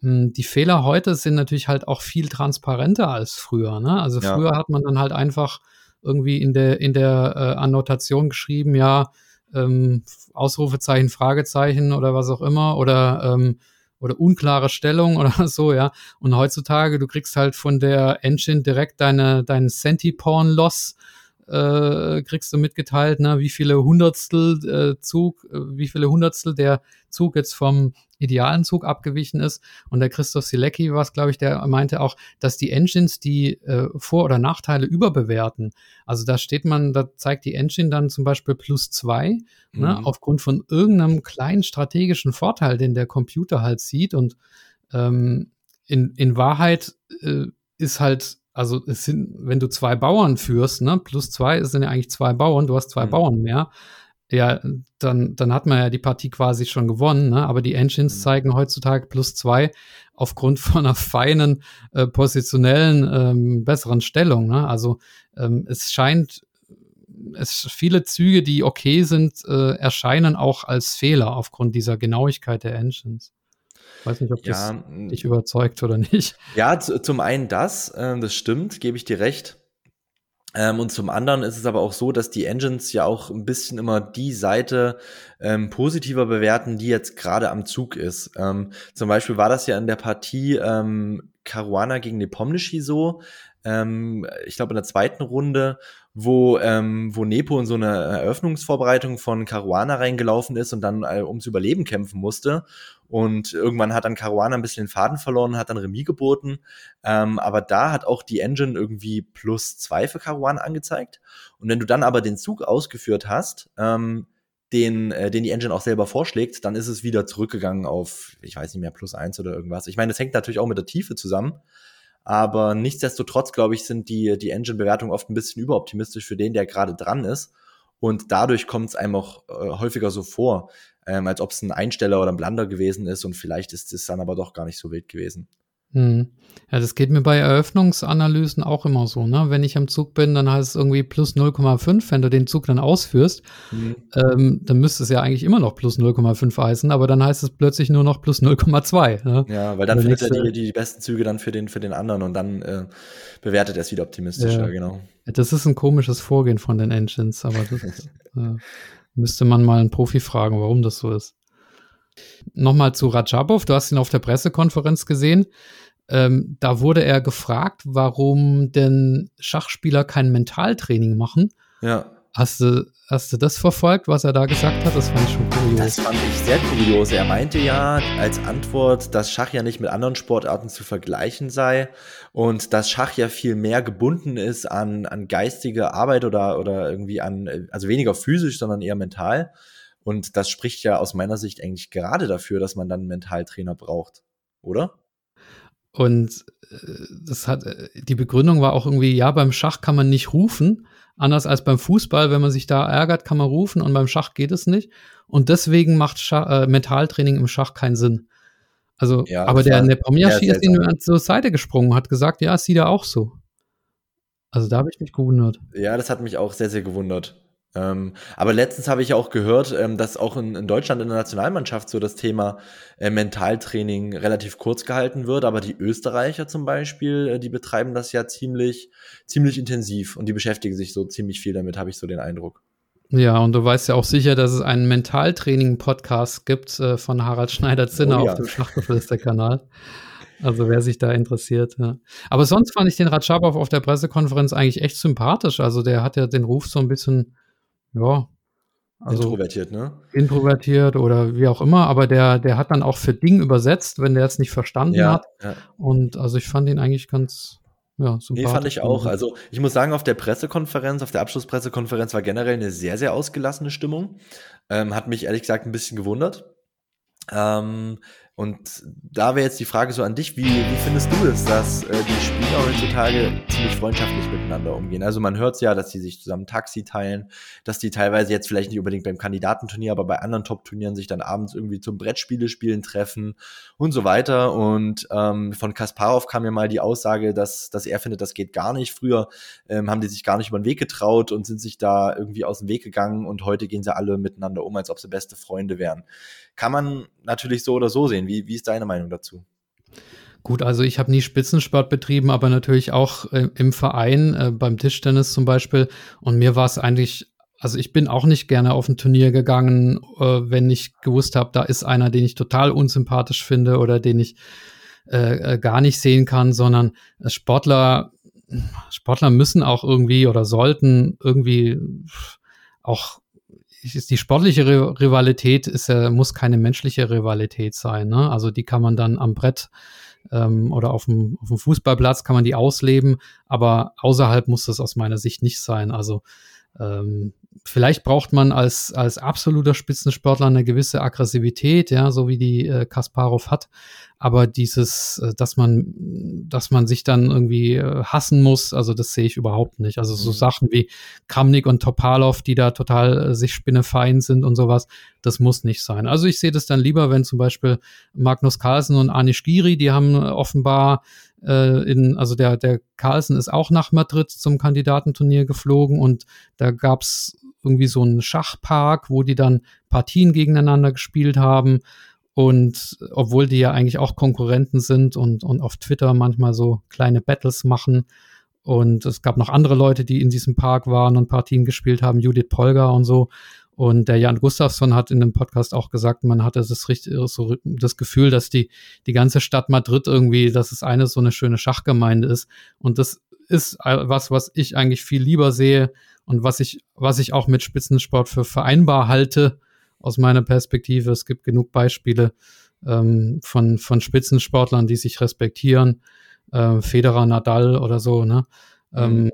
hm, die Fehler heute sind natürlich halt auch viel transparenter als früher. Ne? Also ja. früher hat man dann halt einfach irgendwie in der, in der äh, Annotation geschrieben, ja, ähm, Ausrufezeichen, Fragezeichen oder was auch immer oder, ähm, oder unklare Stellung oder so, ja. Und heutzutage, du kriegst halt von der Engine direkt deine, deinen Centiporn-Loss äh, kriegst du mitgeteilt, ne, wie viele Hundertstel äh, Zug, äh, wie viele Hundertstel der Zug jetzt vom idealen Zug abgewichen ist. Und der Christoph Silecki war es, glaube ich, der meinte auch, dass die Engines die äh, Vor- oder Nachteile überbewerten. Also da steht man, da zeigt die Engine dann zum Beispiel plus zwei, ne, mhm. ne, aufgrund von irgendeinem kleinen strategischen Vorteil, den der Computer halt sieht. Und ähm, in, in Wahrheit äh, ist halt also es sind, wenn du zwei Bauern führst, ne, plus zwei, sind ja eigentlich zwei Bauern, du hast zwei mhm. Bauern mehr. Ja, dann, dann hat man ja die Partie quasi schon gewonnen, ne? aber die Engines mhm. zeigen heutzutage plus zwei aufgrund von einer feinen äh, positionellen ähm, besseren Stellung. Ne? Also ähm, es scheint, es viele Züge, die okay sind, äh, erscheinen auch als Fehler aufgrund dieser Genauigkeit der Engines. Weiß nicht, ob ja, das dich überzeugt oder nicht. Ja, zum einen das, äh, das stimmt, gebe ich dir recht. Ähm, und zum anderen ist es aber auch so, dass die Engines ja auch ein bisschen immer die Seite ähm, positiver bewerten, die jetzt gerade am Zug ist. Ähm, zum Beispiel war das ja in der Partie ähm, Caruana gegen Nepomniachtchi so. Ähm, ich glaube in der zweiten Runde, wo, ähm, wo Nepo in so eine Eröffnungsvorbereitung von Caruana reingelaufen ist und dann äh, ums Überleben kämpfen musste. Und irgendwann hat dann Caruana ein bisschen den Faden verloren, hat dann Remis geboten. Ähm, aber da hat auch die Engine irgendwie plus zwei für Caruana angezeigt. Und wenn du dann aber den Zug ausgeführt hast, ähm, den, äh, den die Engine auch selber vorschlägt, dann ist es wieder zurückgegangen auf, ich weiß nicht mehr, plus eins oder irgendwas. Ich meine, das hängt natürlich auch mit der Tiefe zusammen. Aber nichtsdestotrotz, glaube ich, sind die, die Engine-Bewertungen oft ein bisschen überoptimistisch für den, der gerade dran ist. Und dadurch kommt es einem auch äh, häufiger so vor, ähm, als ob es ein Einsteller oder ein Blunder gewesen ist und vielleicht ist es dann aber doch gar nicht so wild gewesen. Hm. Ja, das geht mir bei Eröffnungsanalysen auch immer so. Ne? Wenn ich am Zug bin, dann heißt es irgendwie plus 0,5. Wenn du den Zug dann ausführst, mhm. ähm, dann müsste es ja eigentlich immer noch plus 0,5 heißen, aber dann heißt es plötzlich nur noch plus 0,2. Ne? Ja, weil dann findet er die, die, besten Züge dann für den, für den anderen und dann äh, bewertet er es wieder optimistischer, ja. genau. Das ist ein komisches Vorgehen von den Engines, aber das äh, müsste man mal einen Profi fragen, warum das so ist. Nochmal zu Rajabov, du hast ihn auf der Pressekonferenz gesehen. Ähm, da wurde er gefragt, warum denn Schachspieler kein Mentaltraining machen. Ja. Hast du, hast du das verfolgt, was er da gesagt hat? Das fand ich schon kurios. Das fand ich sehr kurios. Er meinte ja als Antwort, dass Schach ja nicht mit anderen Sportarten zu vergleichen sei und dass Schach ja viel mehr gebunden ist an, an geistige Arbeit oder, oder irgendwie an, also weniger physisch, sondern eher mental. Und das spricht ja aus meiner Sicht eigentlich gerade dafür, dass man dann einen Mentaltrainer braucht, oder? Und äh, das hat, äh, die Begründung war auch irgendwie, ja, beim Schach kann man nicht rufen. Anders als beim Fußball, wenn man sich da ärgert, kann man rufen und beim Schach geht es nicht. Und deswegen macht Schach, äh, Mentaltraining im Schach keinen Sinn. Also, ja, aber der Nepomniachtchi ist ihm zur Seite gesprungen, hat gesagt, ja, es sieht er auch so. Also da habe ich mich gewundert. Ja, das hat mich auch sehr, sehr gewundert. Ähm, aber letztens habe ich auch gehört, ähm, dass auch in, in, Deutschland in der Nationalmannschaft so das Thema äh, Mentaltraining relativ kurz gehalten wird. Aber die Österreicher zum Beispiel, äh, die betreiben das ja ziemlich, ziemlich intensiv und die beschäftigen sich so ziemlich viel damit, habe ich so den Eindruck. Ja, und du weißt ja auch sicher, dass es einen Mentaltraining-Podcast gibt äh, von Harald Schneider-Zinner oh, ja. auf dem Schachgeflüster-Kanal. Also wer sich da interessiert, ja. Aber sonst fand ich den Ratschabov auf der Pressekonferenz eigentlich echt sympathisch. Also der hat ja den Ruf so ein bisschen ja. Also introvertiert, ne? Introvertiert oder wie auch immer, aber der, der hat dann auch für Ding übersetzt, wenn der es nicht verstanden ja, hat. Ja. Und also ich fand ihn eigentlich ganz, ja, sympathisch. Nee, fand ich auch. Also ich muss sagen, auf der Pressekonferenz, auf der Abschlusspressekonferenz war generell eine sehr, sehr ausgelassene Stimmung. Ähm, hat mich ehrlich gesagt ein bisschen gewundert. Ähm, und da wäre jetzt die Frage so an dich, wie, wie findest du es, dass äh, die Spieler heutzutage ziemlich freundschaftlich miteinander umgehen? Also man hört ja, dass sie sich zusammen Taxi teilen, dass die teilweise jetzt vielleicht nicht unbedingt beim Kandidatenturnier, aber bei anderen Top-Turnieren sich dann abends irgendwie zum Brettspiele spielen treffen und so weiter. Und ähm, von Kasparov kam ja mal die Aussage, dass, dass er findet, das geht gar nicht. Früher ähm, haben die sich gar nicht über den Weg getraut und sind sich da irgendwie aus dem Weg gegangen und heute gehen sie alle miteinander um, als ob sie beste Freunde wären. Kann man natürlich so oder so sehen. Wie, wie ist deine Meinung dazu? Gut, also ich habe nie Spitzensport betrieben, aber natürlich auch äh, im Verein, äh, beim Tischtennis zum Beispiel. Und mir war es eigentlich, also ich bin auch nicht gerne auf ein Turnier gegangen, äh, wenn ich gewusst habe, da ist einer, den ich total unsympathisch finde oder den ich äh, äh, gar nicht sehen kann, sondern Sportler, Sportler müssen auch irgendwie oder sollten irgendwie auch ist die sportliche Rivalität ist, äh, muss keine menschliche Rivalität sein. Ne? Also die kann man dann am Brett ähm, oder auf dem, auf dem Fußballplatz kann man die ausleben, aber außerhalb muss das aus meiner Sicht nicht sein. Also ähm, vielleicht braucht man als, als absoluter Spitzensportler eine gewisse Aggressivität, ja, so wie die äh, Kasparov hat. Aber dieses, äh, dass man, dass man sich dann irgendwie äh, hassen muss, also das sehe ich überhaupt nicht. Also so mhm. Sachen wie Kramnik und Topalov, die da total äh, sich spinnefein sind und sowas, das muss nicht sein. Also ich sehe das dann lieber, wenn zum Beispiel Magnus Carlsen und Anish Giri, die haben offenbar äh, in, also der, der Carlsen ist auch nach Madrid zum Kandidatenturnier geflogen und da gab's irgendwie so einen Schachpark, wo die dann Partien gegeneinander gespielt haben. Und obwohl die ja eigentlich auch Konkurrenten sind und, und auf Twitter manchmal so kleine Battles machen. Und es gab noch andere Leute, die in diesem Park waren und Partien gespielt haben, Judith Polger und so. Und der Jan Gustafsson hat in dem Podcast auch gesagt, man hatte das richtig, so das Gefühl, dass die, die ganze Stadt Madrid irgendwie, dass es eine so eine schöne Schachgemeinde ist. Und das ist was, was ich eigentlich viel lieber sehe und was ich, was ich auch mit Spitzensport für vereinbar halte, aus meiner Perspektive. Es gibt genug Beispiele ähm, von, von Spitzensportlern, die sich respektieren. Äh, Federer, Nadal oder so, ne? Ähm,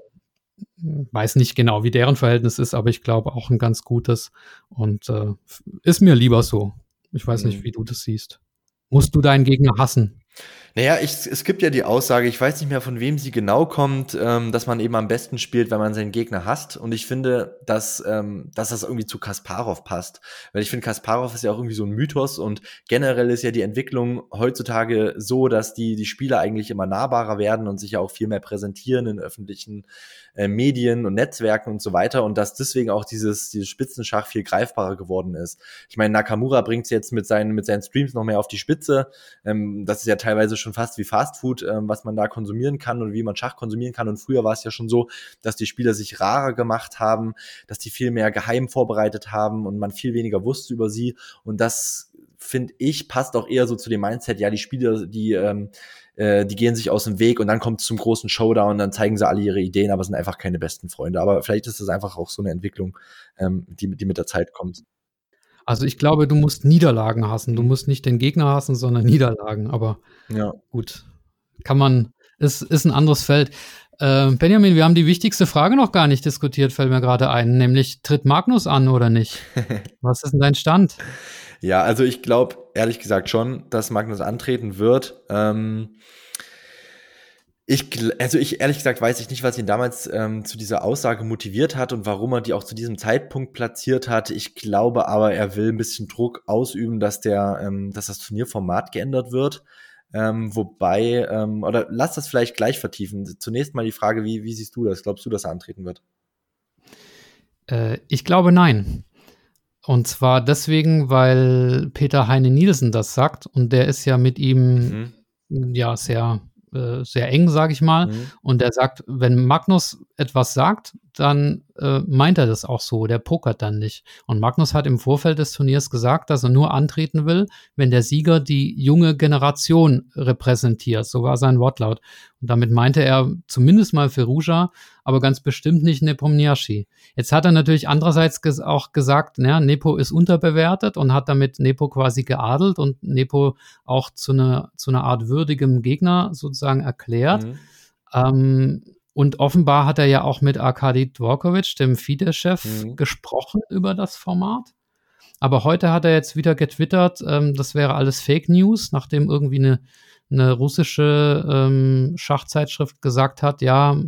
mhm. weiß nicht genau, wie deren Verhältnis ist, aber ich glaube auch ein ganz gutes und äh, ist mir lieber so. Ich weiß mhm. nicht, wie du das siehst. Musst du deinen Gegner hassen? Naja, ich, es gibt ja die Aussage, ich weiß nicht mehr, von wem sie genau kommt, ähm, dass man eben am besten spielt, wenn man seinen Gegner hasst. Und ich finde, dass, ähm, dass das irgendwie zu Kasparov passt. Weil ich finde, Kasparov ist ja auch irgendwie so ein Mythos und generell ist ja die Entwicklung heutzutage so, dass die, die Spieler eigentlich immer nahbarer werden und sich ja auch viel mehr präsentieren in öffentlichen äh, Medien und Netzwerken und so weiter und dass deswegen auch dieses, dieses Spitzenschach viel greifbarer geworden ist. Ich meine, Nakamura bringt es jetzt mit seinen, mit seinen Streams noch mehr auf die Spitze. Ähm, das ist ja teilweise schon fast wie Fastfood, ähm, was man da konsumieren kann und wie man Schach konsumieren kann. Und früher war es ja schon so, dass die Spieler sich rarer gemacht haben, dass die viel mehr geheim vorbereitet haben und man viel weniger wusste über sie. Und das finde ich, passt auch eher so zu dem Mindset, ja, die Spieler, die, ähm, äh, die gehen sich aus dem Weg und dann kommt es zum großen Showdown, dann zeigen sie alle ihre Ideen, aber sind einfach keine besten Freunde. Aber vielleicht ist das einfach auch so eine Entwicklung, ähm, die, die mit der Zeit kommt. Also ich glaube, du musst Niederlagen hassen. Du musst nicht den Gegner hassen, sondern Niederlagen. Aber ja. gut, kann man, ist, ist ein anderes Feld. Äh, Benjamin, wir haben die wichtigste Frage noch gar nicht diskutiert, fällt mir gerade ein, nämlich tritt Magnus an oder nicht? Was ist denn dein Stand? Ja, also ich glaube ehrlich gesagt schon, dass Magnus antreten wird. Ähm, ich, also ich ehrlich gesagt weiß ich nicht, was ihn damals ähm, zu dieser Aussage motiviert hat und warum er die auch zu diesem Zeitpunkt platziert hat. Ich glaube aber, er will ein bisschen Druck ausüben, dass der, ähm, dass das Turnierformat geändert wird. Ähm, wobei, ähm, oder lass das vielleicht gleich vertiefen. Zunächst mal die Frage, wie, wie siehst du das? Glaubst du, dass er antreten wird? Äh, ich glaube nein. Und zwar deswegen, weil Peter Heine Nielsen das sagt und der ist ja mit ihm mhm. ja sehr äh, sehr eng, sage ich mal. Mhm. Und er sagt, wenn Magnus etwas sagt, dann äh, meint er das auch so. Der pokert dann nicht. Und Magnus hat im Vorfeld des Turniers gesagt, dass er nur antreten will, wenn der Sieger die junge Generation repräsentiert. So war sein Wortlaut. Und damit meinte er zumindest mal Ferruja, aber ganz bestimmt nicht Nepomniachtchi. Jetzt hat er natürlich andererseits ges auch gesagt, naja, Nepo ist unterbewertet und hat damit Nepo quasi geadelt und Nepo auch zu einer zu einer Art würdigem Gegner sozusagen erklärt. Mhm. Ähm, und offenbar hat er ja auch mit Arkadi Dvorkovic, dem FIDE-Chef, mhm. gesprochen über das Format. Aber heute hat er jetzt wieder getwittert, ähm, das wäre alles Fake News, nachdem irgendwie eine, eine russische ähm, Schachzeitschrift gesagt hat, ja,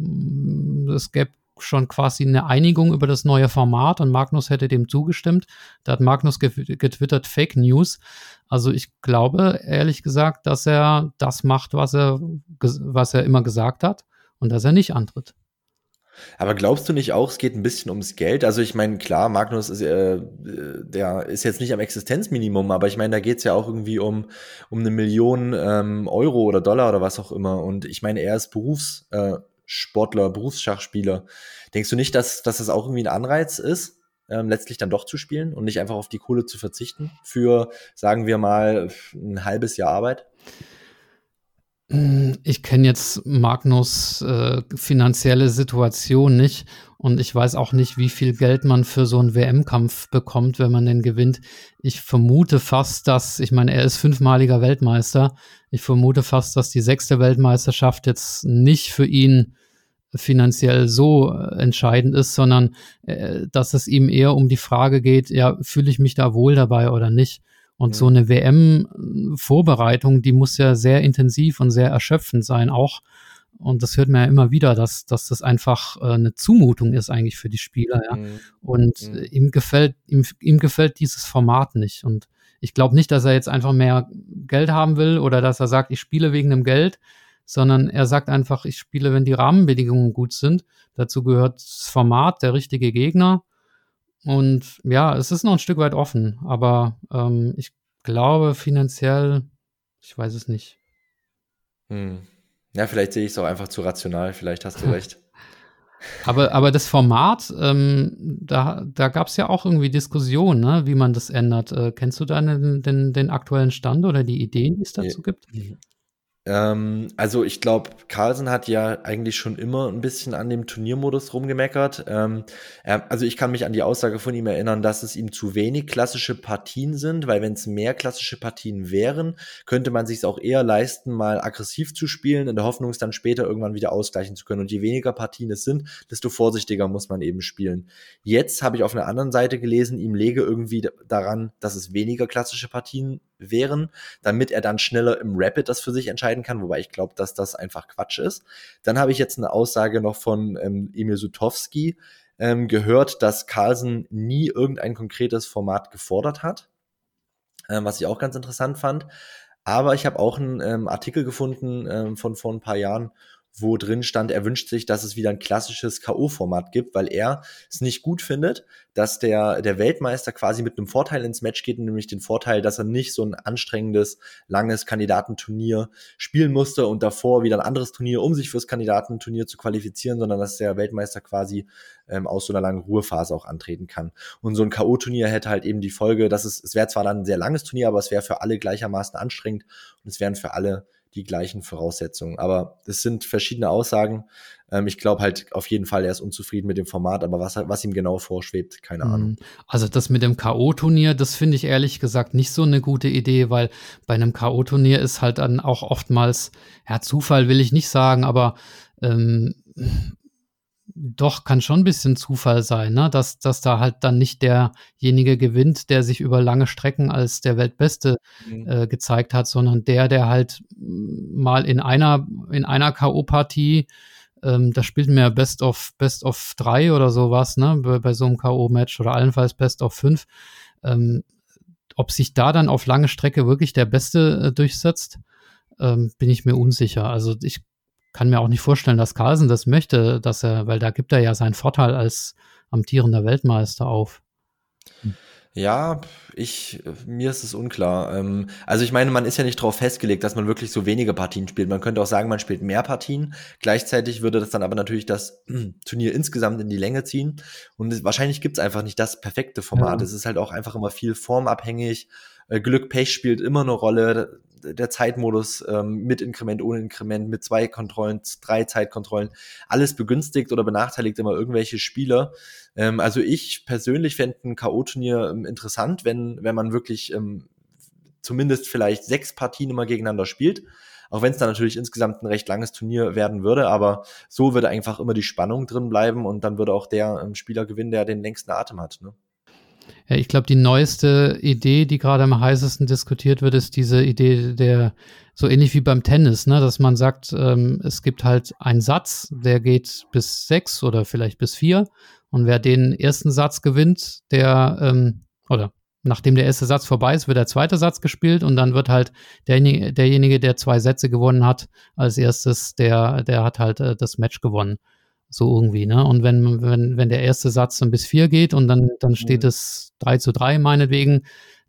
es gäbe schon quasi eine Einigung über das neue Format und Magnus hätte dem zugestimmt. Da hat Magnus getwittert Fake News. Also ich glaube, ehrlich gesagt, dass er das macht, was er, was er immer gesagt hat und dass er nicht antritt. Aber glaubst du nicht auch, es geht ein bisschen ums Geld? Also ich meine, klar, Magnus ist, äh, der ist jetzt nicht am Existenzminimum, aber ich meine, da geht es ja auch irgendwie um, um eine Million ähm, Euro oder Dollar oder was auch immer. Und ich meine, er ist Berufssportler, äh, Berufsschachspieler. Denkst du nicht, dass, dass das auch irgendwie ein Anreiz ist, ähm, letztlich dann doch zu spielen und nicht einfach auf die Kohle zu verzichten für, sagen wir mal, ein halbes Jahr Arbeit? Ich kenne jetzt Magnus äh, finanzielle Situation nicht und ich weiß auch nicht, wie viel Geld man für so einen WM-Kampf bekommt, wenn man den gewinnt. Ich vermute fast, dass, ich meine, er ist fünfmaliger Weltmeister. Ich vermute fast, dass die sechste Weltmeisterschaft jetzt nicht für ihn finanziell so äh, entscheidend ist, sondern äh, dass es ihm eher um die Frage geht, ja, fühle ich mich da wohl dabei oder nicht? Und so eine WM-Vorbereitung, die muss ja sehr intensiv und sehr erschöpfend sein, auch. Und das hört man ja immer wieder, dass, dass das einfach äh, eine Zumutung ist eigentlich für die Spieler, ja. Mhm. Und mhm. ihm gefällt, ihm, ihm gefällt dieses Format nicht. Und ich glaube nicht, dass er jetzt einfach mehr Geld haben will oder dass er sagt, ich spiele wegen dem Geld, sondern er sagt einfach, ich spiele, wenn die Rahmenbedingungen gut sind. Dazu gehört das Format, der richtige Gegner. Und ja, es ist noch ein Stück weit offen, aber ähm, ich glaube finanziell, ich weiß es nicht. Hm. Ja, vielleicht sehe ich es auch einfach zu rational, vielleicht hast du recht. aber, aber das Format, ähm, da, da gab es ja auch irgendwie Diskussionen, ne, wie man das ändert. Äh, kennst du da den, den, den aktuellen Stand oder die Ideen, die es dazu gibt? Ähm, also ich glaube, Carlsen hat ja eigentlich schon immer ein bisschen an dem Turniermodus rumgemeckert. Ähm, er, also ich kann mich an die Aussage von ihm erinnern, dass es ihm zu wenig klassische Partien sind, weil wenn es mehr klassische Partien wären, könnte man sich auch eher leisten, mal aggressiv zu spielen, in der Hoffnung, es dann später irgendwann wieder ausgleichen zu können. Und je weniger Partien es sind, desto vorsichtiger muss man eben spielen. Jetzt habe ich auf einer anderen Seite gelesen, ihm lege irgendwie daran, dass es weniger klassische Partien wären, damit er dann schneller im Rapid das für sich entscheiden kann, wobei ich glaube, dass das einfach Quatsch ist. Dann habe ich jetzt eine Aussage noch von ähm, Emil Sutowski ähm, gehört, dass Carlsen nie irgendein konkretes Format gefordert hat, ähm, was ich auch ganz interessant fand. Aber ich habe auch einen ähm, Artikel gefunden ähm, von vor ein paar Jahren, wo drin stand, er wünscht sich, dass es wieder ein klassisches K.O.-Format gibt, weil er es nicht gut findet, dass der, der Weltmeister quasi mit einem Vorteil ins Match geht, nämlich den Vorteil, dass er nicht so ein anstrengendes, langes Kandidatenturnier spielen musste und davor wieder ein anderes Turnier, um sich fürs Kandidatenturnier zu qualifizieren, sondern dass der Weltmeister quasi ähm, aus so einer langen Ruhephase auch antreten kann. Und so ein K.O.-Turnier hätte halt eben die Folge, dass es, es wäre zwar dann ein sehr langes Turnier, aber es wäre für alle gleichermaßen anstrengend und es wären für alle die gleichen Voraussetzungen. Aber das sind verschiedene Aussagen. Ähm, ich glaube halt auf jeden Fall, er ist unzufrieden mit dem Format, aber was, was ihm genau vorschwebt, keine mhm. Ahnung. Also das mit dem K.O.-Turnier, das finde ich ehrlich gesagt nicht so eine gute Idee, weil bei einem K.O.-Turnier ist halt dann auch oftmals, ja, Zufall will ich nicht sagen, aber ähm, doch, kann schon ein bisschen Zufall sein, ne? dass, dass da halt dann nicht derjenige gewinnt, der sich über lange Strecken als der Weltbeste mhm. äh, gezeigt hat, sondern der, der halt mal in einer, in einer K.O.-Partie, ähm, da spielt mir Best of, Best of drei oder sowas, ne, bei, bei so einem K.O.-Match oder allenfalls Best of fünf. Ähm, ob sich da dann auf lange Strecke wirklich der Beste äh, durchsetzt, ähm, bin ich mir unsicher. Also ich kann mir auch nicht vorstellen, dass Carlsen das möchte, dass er, weil da gibt er ja seinen Vorteil als amtierender Weltmeister auf. Ja, ich, mir ist es unklar. Ähm, also ich meine, man ist ja nicht darauf festgelegt, dass man wirklich so wenige Partien spielt. Man könnte auch sagen, man spielt mehr Partien. Gleichzeitig würde das dann aber natürlich das Turnier insgesamt in die Länge ziehen. Und wahrscheinlich gibt es einfach nicht das perfekte Format. Ja. Es ist halt auch einfach immer viel formabhängig. Äh, Glück, Pech spielt immer eine Rolle der Zeitmodus ähm, mit Inkrement, ohne Inkrement, mit zwei Kontrollen, drei Zeitkontrollen, alles begünstigt oder benachteiligt immer irgendwelche Spieler. Ähm, also ich persönlich fände ein K.O.-Turnier ähm, interessant, wenn, wenn man wirklich ähm, zumindest vielleicht sechs Partien immer gegeneinander spielt. Auch wenn es dann natürlich insgesamt ein recht langes Turnier werden würde, aber so würde einfach immer die Spannung drin bleiben und dann würde auch der ähm, Spieler gewinnen, der den längsten Atem hat. Ne? Ja, ich glaube, die neueste Idee, die gerade am heißesten diskutiert wird, ist diese Idee der, so ähnlich wie beim Tennis, ne, dass man sagt, ähm, es gibt halt einen Satz, der geht bis sechs oder vielleicht bis vier. Und wer den ersten Satz gewinnt, der, ähm, oder nachdem der erste Satz vorbei ist, wird der zweite Satz gespielt und dann wird halt derjenige, derjenige der zwei Sätze gewonnen hat, als erstes, der, der hat halt äh, das Match gewonnen. So irgendwie, ne? Und wenn, wenn, wenn der erste Satz dann bis vier geht und dann, dann steht es drei zu drei meinetwegen,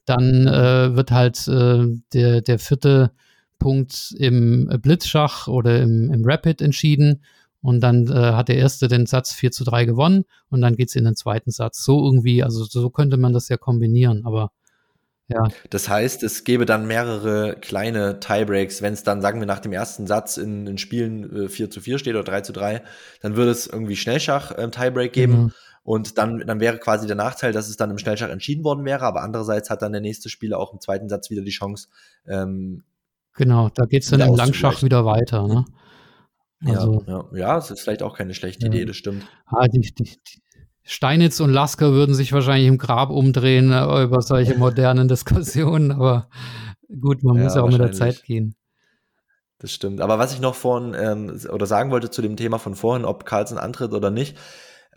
dann äh, wird halt äh, der, der vierte Punkt im Blitzschach oder im, im Rapid entschieden. Und dann äh, hat der erste den Satz 4 zu 3 gewonnen und dann geht's in den zweiten Satz. So irgendwie, also so könnte man das ja kombinieren, aber ja. Das heißt, es gäbe dann mehrere kleine Tiebreaks, wenn es dann, sagen wir, nach dem ersten Satz in, in Spielen äh, 4 zu 4 steht oder 3 zu 3, dann würde es irgendwie Schnellschach-Tiebreak ähm, geben. Mhm. Und dann, dann wäre quasi der Nachteil, dass es dann im Schnellschach entschieden worden wäre, aber andererseits hat dann der nächste Spieler auch im zweiten Satz wieder die Chance. Ähm, genau, da geht es dann im Langschach wieder weiter. Ne? Also, ja, ja, ja, es ist vielleicht auch keine schlechte ja. Idee, das stimmt. Ah, die, die, die Steinitz und Lasker würden sich wahrscheinlich im Grab umdrehen äh, über solche modernen Diskussionen, aber gut, man ja, muss ja auch mit der Zeit gehen. Das stimmt. Aber was ich noch vorhin ähm, oder sagen wollte zu dem Thema von vorhin, ob Carlsen antritt oder nicht,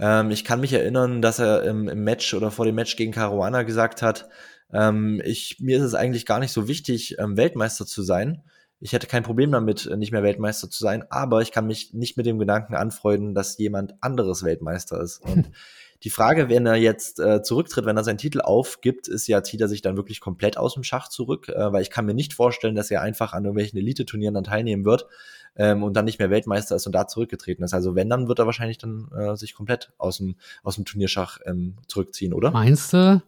ähm, ich kann mich erinnern, dass er im, im, Match oder vor dem Match gegen Caruana gesagt hat, ähm, ich, mir ist es eigentlich gar nicht so wichtig, ähm, Weltmeister zu sein. Ich hätte kein Problem damit, nicht mehr Weltmeister zu sein, aber ich kann mich nicht mit dem Gedanken anfreunden, dass jemand anderes Weltmeister ist. Und die Frage, wenn er jetzt äh, zurücktritt, wenn er seinen Titel aufgibt, ist ja, zieht er sich dann wirklich komplett aus dem Schach zurück, äh, weil ich kann mir nicht vorstellen, dass er einfach an irgendwelchen Elite-Turnieren dann teilnehmen wird ähm, und dann nicht mehr Weltmeister ist und da zurückgetreten ist. Also wenn, dann wird er wahrscheinlich dann äh, sich komplett aus dem, aus dem Turnierschach ähm, zurückziehen, oder? Meinst du?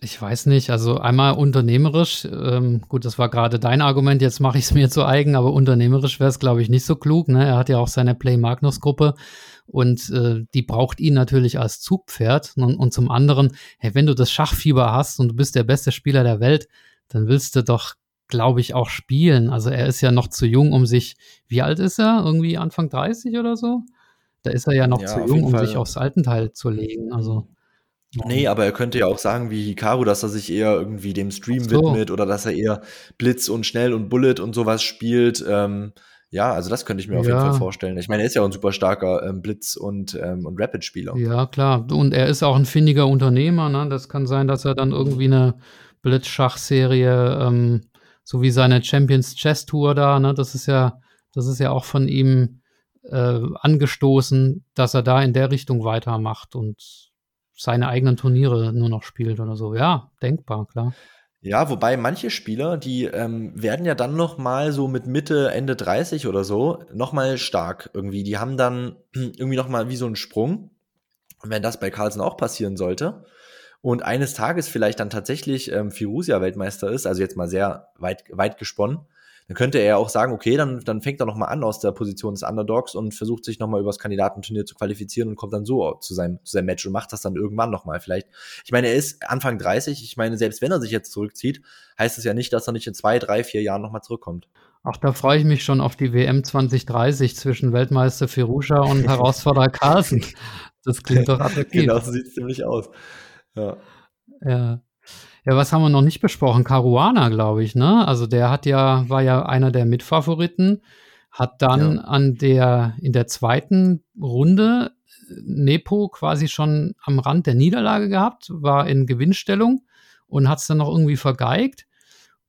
Ich weiß nicht, also einmal unternehmerisch, ähm, gut, das war gerade dein Argument, jetzt mache ich es mir zu eigen, aber unternehmerisch wäre es, glaube ich, nicht so klug. Ne? Er hat ja auch seine Play Magnus-Gruppe und äh, die braucht ihn natürlich als Zugpferd. Und, und zum anderen, hey, wenn du das Schachfieber hast und du bist der beste Spieler der Welt, dann willst du doch glaube ich, auch spielen. Also er ist ja noch zu jung, um sich, wie alt ist er? Irgendwie Anfang 30 oder so? Da ist er ja noch ja, zu jung, um sich aufs Altenteil zu legen. Also. Nee, aber er könnte ja auch sagen, wie Hikaru, dass er sich eher irgendwie dem Stream so. widmet oder dass er eher Blitz und Schnell und Bullet und sowas spielt. Ähm, ja, also das könnte ich mir auf ja. jeden Fall vorstellen. Ich meine, er ist ja auch ein super starker ähm, Blitz- und, ähm, und Rapid-Spieler. Ja, klar. Und er ist auch ein findiger Unternehmer. Ne? Das kann sein, dass er dann irgendwie eine Blitzschachserie ähm, so wie seine Champions Chess Tour da, ne, das ist ja, das ist ja auch von ihm äh, angestoßen, dass er da in der Richtung weitermacht und seine eigenen Turniere nur noch spielt oder so. Ja, denkbar, klar. Ja, wobei manche Spieler, die ähm, werden ja dann noch mal so mit Mitte, Ende 30 oder so noch mal stark irgendwie. Die haben dann irgendwie noch mal wie so einen Sprung. Und wenn das bei Carlsen auch passieren sollte, und eines Tages vielleicht dann tatsächlich ähm, Firusia Weltmeister ist, also jetzt mal sehr weit, weit gesponnen, dann könnte er ja auch sagen, okay, dann, dann fängt er nochmal an aus der Position des Underdogs und versucht sich nochmal übers Kandidatenturnier zu qualifizieren und kommt dann so zu seinem, zu seinem Match und macht das dann irgendwann nochmal vielleicht. Ich meine, er ist Anfang 30, ich meine, selbst wenn er sich jetzt zurückzieht, heißt es ja nicht, dass er nicht in zwei, drei, vier Jahren nochmal zurückkommt. Ach, da freue ich mich schon auf die WM 2030 zwischen Weltmeister Firusha und Herausforderer Carlsen. Das klingt doch attraktiv. genau, so sieht es ziemlich aus. Ja. Ja. Ja, was haben wir noch nicht besprochen? Caruana, glaube ich, ne? Also der hat ja, war ja einer der Mitfavoriten, hat dann ja. an der, in der zweiten Runde Nepo quasi schon am Rand der Niederlage gehabt, war in Gewinnstellung und hat es dann noch irgendwie vergeigt.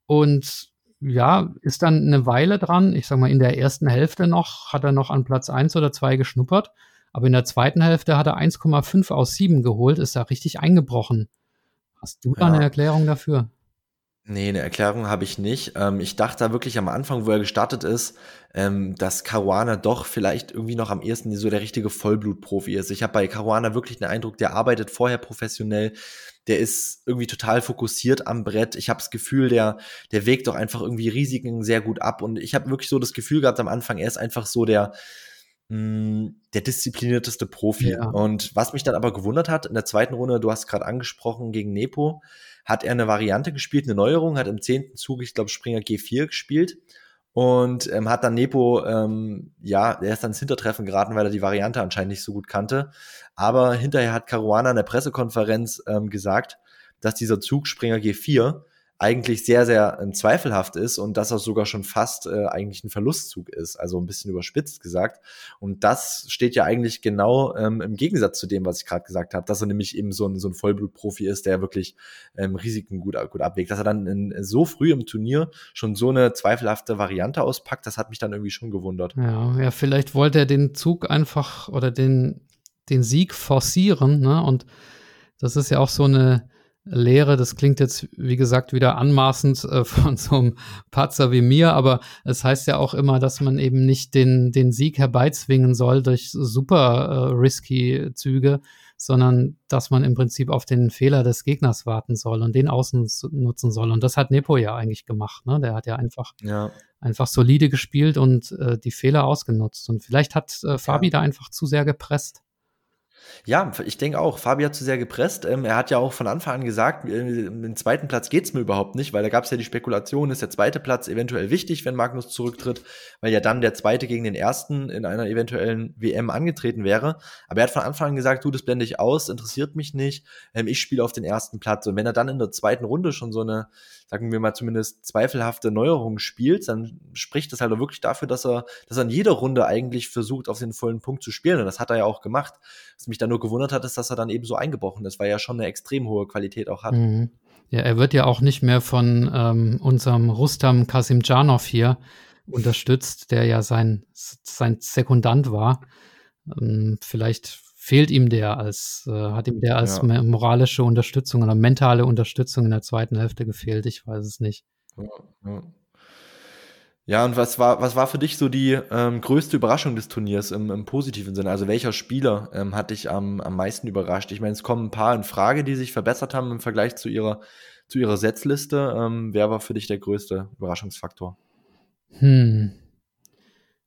Und ja, ist dann eine Weile dran. Ich sag mal, in der ersten Hälfte noch hat er noch an Platz 1 oder 2 geschnuppert. Aber in der zweiten Hälfte hat er 1,5 aus 7 geholt, ist da richtig eingebrochen. Hast du da ja. eine Erklärung dafür? Nee, eine Erklärung habe ich nicht. Ähm, ich dachte da wirklich am Anfang, wo er gestartet ist, ähm, dass Caruana doch vielleicht irgendwie noch am ehesten so der richtige Vollblutprofi ist. Ich habe bei Caruana wirklich den Eindruck, der arbeitet vorher professionell, der ist irgendwie total fokussiert am Brett. Ich habe das Gefühl, der, der wägt doch einfach irgendwie Risiken sehr gut ab. Und ich habe wirklich so das Gefühl gehabt am Anfang, er ist einfach so der, hm, der disziplinierteste Profi. Ja. Und was mich dann aber gewundert hat, in der zweiten Runde, du hast gerade angesprochen, gegen Nepo, hat er eine Variante gespielt, eine Neuerung, hat im zehnten Zug, ich glaube, Springer G4 gespielt und ähm, hat dann Nepo, ähm, ja, er ist dann ins Hintertreffen geraten, weil er die Variante anscheinend nicht so gut kannte. Aber hinterher hat Caruana in der Pressekonferenz ähm, gesagt, dass dieser Zug Springer G4 eigentlich sehr, sehr äh, zweifelhaft ist und dass er sogar schon fast äh, eigentlich ein Verlustzug ist, also ein bisschen überspitzt gesagt. Und das steht ja eigentlich genau ähm, im Gegensatz zu dem, was ich gerade gesagt habe, dass er nämlich eben so ein, so ein Vollblutprofi ist, der wirklich ähm, Risiken gut, gut abwägt. Dass er dann in, so früh im Turnier schon so eine zweifelhafte Variante auspackt, das hat mich dann irgendwie schon gewundert. Ja, ja, vielleicht wollte er den Zug einfach oder den, den Sieg forcieren, ne? Und das ist ja auch so eine Lehre. Das klingt jetzt, wie gesagt, wieder anmaßend äh, von so einem Patzer wie mir, aber es heißt ja auch immer, dass man eben nicht den, den Sieg herbeizwingen soll durch super äh, risky Züge, sondern dass man im Prinzip auf den Fehler des Gegners warten soll und den außen nutzen soll. Und das hat Nepo ja eigentlich gemacht. Ne? Der hat ja einfach, ja. einfach solide gespielt und äh, die Fehler ausgenutzt. Und vielleicht hat äh, Fabi ja. da einfach zu sehr gepresst. Ja, ich denke auch. Fabi hat zu sehr gepresst. Ähm, er hat ja auch von Anfang an gesagt, äh, den zweiten Platz geht's mir überhaupt nicht, weil da gab es ja die Spekulation, ist der zweite Platz eventuell wichtig, wenn Magnus zurücktritt, weil ja dann der zweite gegen den ersten in einer eventuellen WM angetreten wäre. Aber er hat von Anfang an gesagt, du, das blende ich aus, interessiert mich nicht. Ähm, ich spiele auf den ersten Platz. Und wenn er dann in der zweiten Runde schon so eine, sagen wir mal zumindest zweifelhafte Neuerung spielt, dann spricht das halt auch wirklich dafür, dass er, dass er in jeder Runde eigentlich versucht, auf den vollen Punkt zu spielen. Und das hat er ja auch gemacht. Was mich dann nur gewundert hat, ist, dass er dann eben so eingebrochen ist, weil er ja schon eine extrem hohe Qualität auch hat. Mhm. Ja, er wird ja auch nicht mehr von ähm, unserem Rustam Kasimjanov hier unterstützt, der ja sein, sein Sekundant war. Ähm, vielleicht fehlt ihm der als, äh, hat ihm der als ja. moralische Unterstützung oder mentale Unterstützung in der zweiten Hälfte gefehlt. Ich weiß es nicht. Ja, ja. Ja, und was war, was war für dich so die ähm, größte Überraschung des Turniers im, im positiven Sinne? Also welcher Spieler ähm, hat dich am, am meisten überrascht? Ich meine, es kommen ein paar in Frage, die sich verbessert haben im Vergleich zu ihrer, zu ihrer Setzliste. Ähm, wer war für dich der größte Überraschungsfaktor? Hm.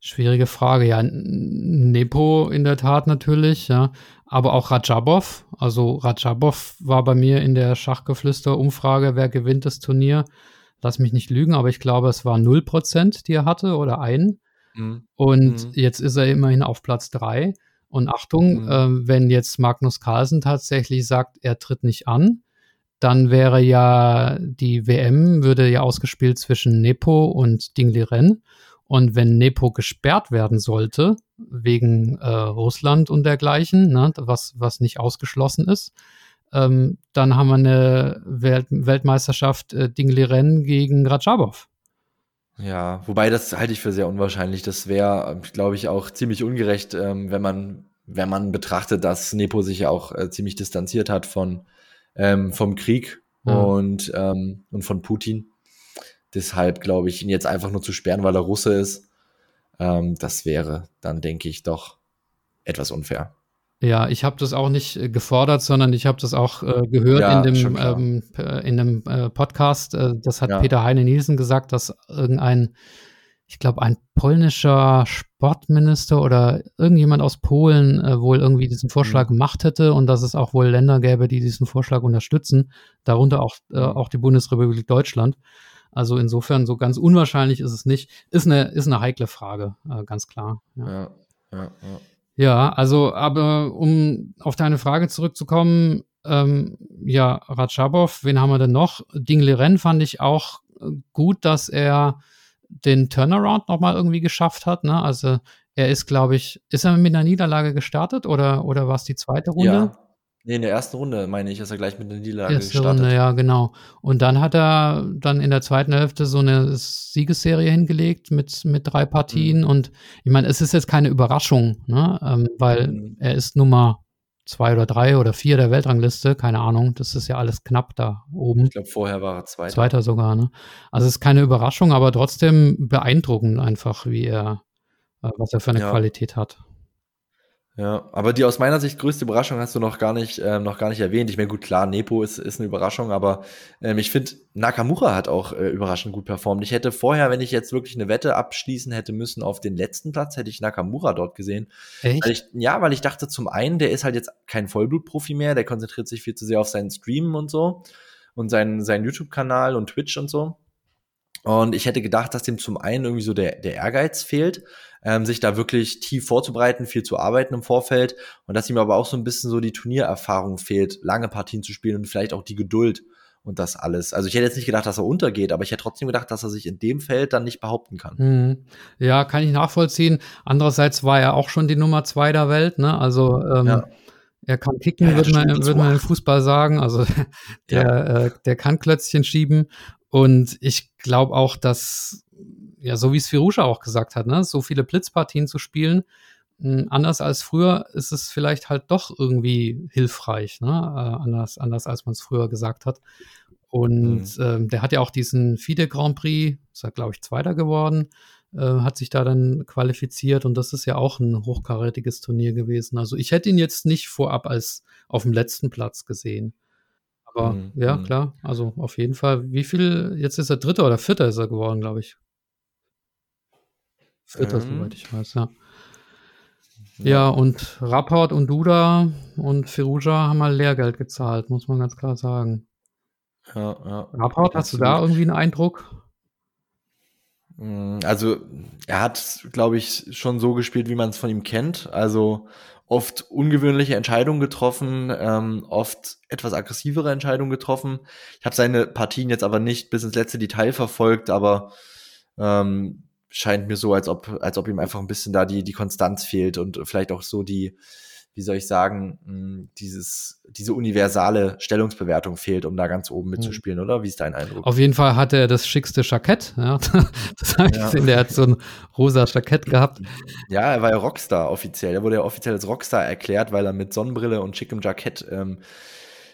Schwierige Frage. Ja, Nepo in der Tat natürlich, ja. Aber auch Rajabov. Also Rajabov war bei mir in der Schachgeflüster-Umfrage, wer gewinnt das Turnier lass mich nicht lügen, aber ich glaube, es war 0%, die er hatte oder ein. Mhm. Und mhm. jetzt ist er immerhin auf Platz 3. Und Achtung, mhm. äh, wenn jetzt Magnus Carlsen tatsächlich sagt, er tritt nicht an, dann wäre ja die WM, würde ja ausgespielt zwischen Nepo und Ding Liren. Und wenn Nepo gesperrt werden sollte, wegen äh, Russland und dergleichen, ne, was, was nicht ausgeschlossen ist, ähm, dann haben wir eine Welt Weltmeisterschaft äh, Dingliren gegen Rajabov. Ja, wobei das halte ich für sehr unwahrscheinlich. Das wäre, glaube ich, auch ziemlich ungerecht, ähm, wenn man, wenn man betrachtet, dass Nepo sich ja auch äh, ziemlich distanziert hat von ähm, vom Krieg mhm. und, ähm, und von Putin. Deshalb glaube ich, ihn jetzt einfach nur zu sperren, weil er Russe ist, ähm, das wäre dann, denke ich, doch etwas unfair. Ja, ich habe das auch nicht äh, gefordert, sondern ich habe das auch äh, gehört ja, in dem, ähm, in dem äh, Podcast. Äh, das hat ja. Peter Heine Nielsen gesagt, dass irgendein, ich glaube, ein polnischer Sportminister oder irgendjemand aus Polen äh, wohl irgendwie diesen Vorschlag mhm. gemacht hätte und dass es auch wohl Länder gäbe, die diesen Vorschlag unterstützen, darunter auch, äh, mhm. auch die Bundesrepublik Deutschland. Also insofern so ganz unwahrscheinlich ist es nicht. Ist eine, ist eine heikle Frage, ganz klar. ja, ja. ja. Ja, also, aber um auf deine Frage zurückzukommen, ähm, ja, Ratschabov, wen haben wir denn noch? Ding Liren fand ich auch äh, gut, dass er den Turnaround nochmal irgendwie geschafft hat. Ne? Also er ist, glaube ich, ist er mit einer Niederlage gestartet oder, oder war es die zweite Runde? Ja, Nee, in der ersten Runde, meine ich, ist er gleich mit einer Niederlage Erste gestartet. Runde, ja, genau. Und dann hat er dann in der zweiten Hälfte so eine Siegesserie hingelegt mit, mit drei Partien. Mhm. Und ich meine, es ist jetzt keine Überraschung, ne? Ähm, weil mhm. er ist Nummer zwei oder drei oder vier der Weltrangliste, keine Ahnung. Das ist ja alles knapp da oben. Ich glaube, vorher war er Zweiter. Zweiter sogar, ne? Also es ist keine Überraschung, aber trotzdem beeindruckend einfach, wie er, äh, was er für eine ja. Qualität hat. Ja, aber die aus meiner Sicht größte Überraschung hast du noch gar nicht, ähm, noch gar nicht erwähnt. Ich meine, gut, klar, Nepo ist, ist eine Überraschung, aber ähm, ich finde, Nakamura hat auch äh, überraschend gut performt. Ich hätte vorher, wenn ich jetzt wirklich eine Wette abschließen hätte müssen auf den letzten Platz, hätte ich Nakamura dort gesehen. Echt? Weil ich, ja, weil ich dachte, zum einen, der ist halt jetzt kein Vollblutprofi mehr, der konzentriert sich viel zu sehr auf seinen Streamen und so und seinen, seinen YouTube-Kanal und Twitch und so. Und ich hätte gedacht, dass dem zum einen irgendwie so der, der Ehrgeiz fehlt ähm, sich da wirklich tief vorzubereiten, viel zu arbeiten im Vorfeld und dass ihm aber auch so ein bisschen so die Turniererfahrung fehlt, lange Partien zu spielen und vielleicht auch die Geduld und das alles. Also ich hätte jetzt nicht gedacht, dass er untergeht, aber ich hätte trotzdem gedacht, dass er sich in dem Feld dann nicht behaupten kann. Mhm. Ja, kann ich nachvollziehen. Andererseits war er auch schon die Nummer zwei der Welt, ne? Also ähm, ja. er kann kicken, ja, würde man, würd man im Fußball sagen. Also der, ja. äh, der kann Klötzchen schieben. Und ich glaube auch, dass ja, so wie es Firusha auch gesagt hat, ne, so viele Blitzpartien zu spielen, mh, hm, anders als früher ist es vielleicht halt doch irgendwie hilfreich, ne? Äh, anders, anders als man es früher gesagt hat. Und mhm. ähm, der hat ja auch diesen FIDE Grand Prix, ist er, glaube ich, Zweiter geworden, äh, hat sich da dann qualifiziert und das ist ja auch ein hochkarätiges Turnier gewesen. Also ich hätte ihn jetzt nicht vorab als auf dem letzten Platz gesehen. Aber mhm. ja, mhm. klar, also auf jeden Fall. Wie viel, jetzt ist er Dritter oder Vierter ist er geworden, glaube ich. Vierter, ähm, soweit ich weiß, ja. Ja, ja und Rapport und Duda und Firuja haben mal Lehrgeld gezahlt, muss man ganz klar sagen. Ja, ja. Rapport, hast du da irgendwie einen Eindruck? Mm, also, er hat, glaube ich, schon so gespielt, wie man es von ihm kennt. Also oft ungewöhnliche Entscheidungen getroffen, ähm, oft etwas aggressivere Entscheidungen getroffen. Ich habe seine Partien jetzt aber nicht bis ins letzte Detail verfolgt, aber ähm, scheint mir so, als ob, als ob ihm einfach ein bisschen da die, die Konstanz fehlt und vielleicht auch so die, wie soll ich sagen, hm, dieses, diese universale Stellungsbewertung fehlt, um da ganz oben mitzuspielen, oder? Wie ist dein Eindruck? Auf jeden Fall hat er das schickste Jackett. Ja. Das habe ich ja. gesehen, der hat so ein rosa Jackett gehabt. Ja, er war ja Rockstar offiziell. Er wurde ja offiziell als Rockstar erklärt, weil er mit Sonnenbrille und schickem Jackett ähm,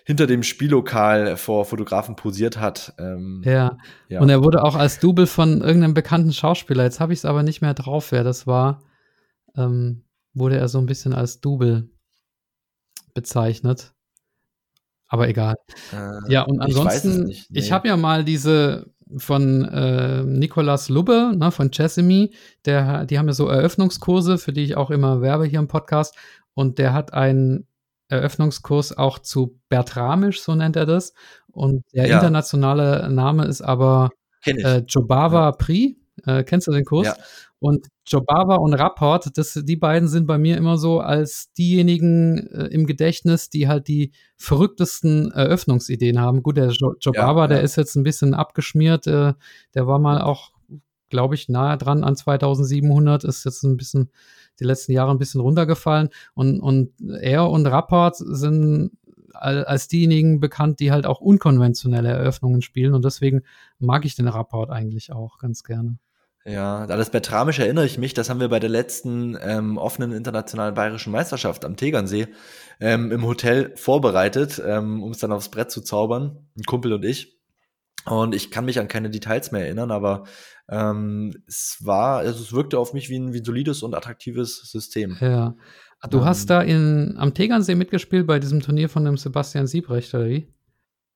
hinter dem Spiellokal vor Fotografen posiert hat. Ähm, ja. ja. Und er wurde auch als Double von irgendeinem bekannten Schauspieler, jetzt habe ich es aber nicht mehr drauf, wer das war, ähm, wurde er so ein bisschen als Double bezeichnet. Aber egal. Äh, ja, und ansonsten, ich, nee. ich habe ja mal diese von äh, Nicolas Lubbe ne, von Chessemy, der, die haben ja so Eröffnungskurse, für die ich auch immer werbe hier im Podcast. Und der hat einen Eröffnungskurs auch zu Bertramisch, so nennt er das. Und der ja. internationale Name ist aber äh, Jobava ja. Pri. Äh, kennst du den Kurs? Ja. Und Jobava und Rapport, das, die beiden sind bei mir immer so als diejenigen äh, im Gedächtnis, die halt die verrücktesten Eröffnungsideen haben. Gut, der jo Jobava, ja, der ist jetzt ein bisschen abgeschmiert. Äh, der war mal auch, glaube ich, nahe dran an 2700, ist jetzt ein bisschen die letzten Jahre ein bisschen runtergefallen. Und, und er und Rapport sind als diejenigen bekannt, die halt auch unkonventionelle Eröffnungen spielen. Und deswegen mag ich den Rapport eigentlich auch ganz gerne. Ja, an das Bertramisch erinnere ich mich, das haben wir bei der letzten ähm, offenen internationalen bayerischen Meisterschaft am Tegernsee ähm, im Hotel vorbereitet, ähm, um es dann aufs Brett zu zaubern, ein Kumpel und ich. Und ich kann mich an keine Details mehr erinnern, aber ähm, es war, also es wirkte auf mich wie ein, wie ein solides und attraktives System. Ja. Du ähm, hast da in, am Tegernsee mitgespielt bei diesem Turnier von dem Sebastian Siebrecht, oder wie?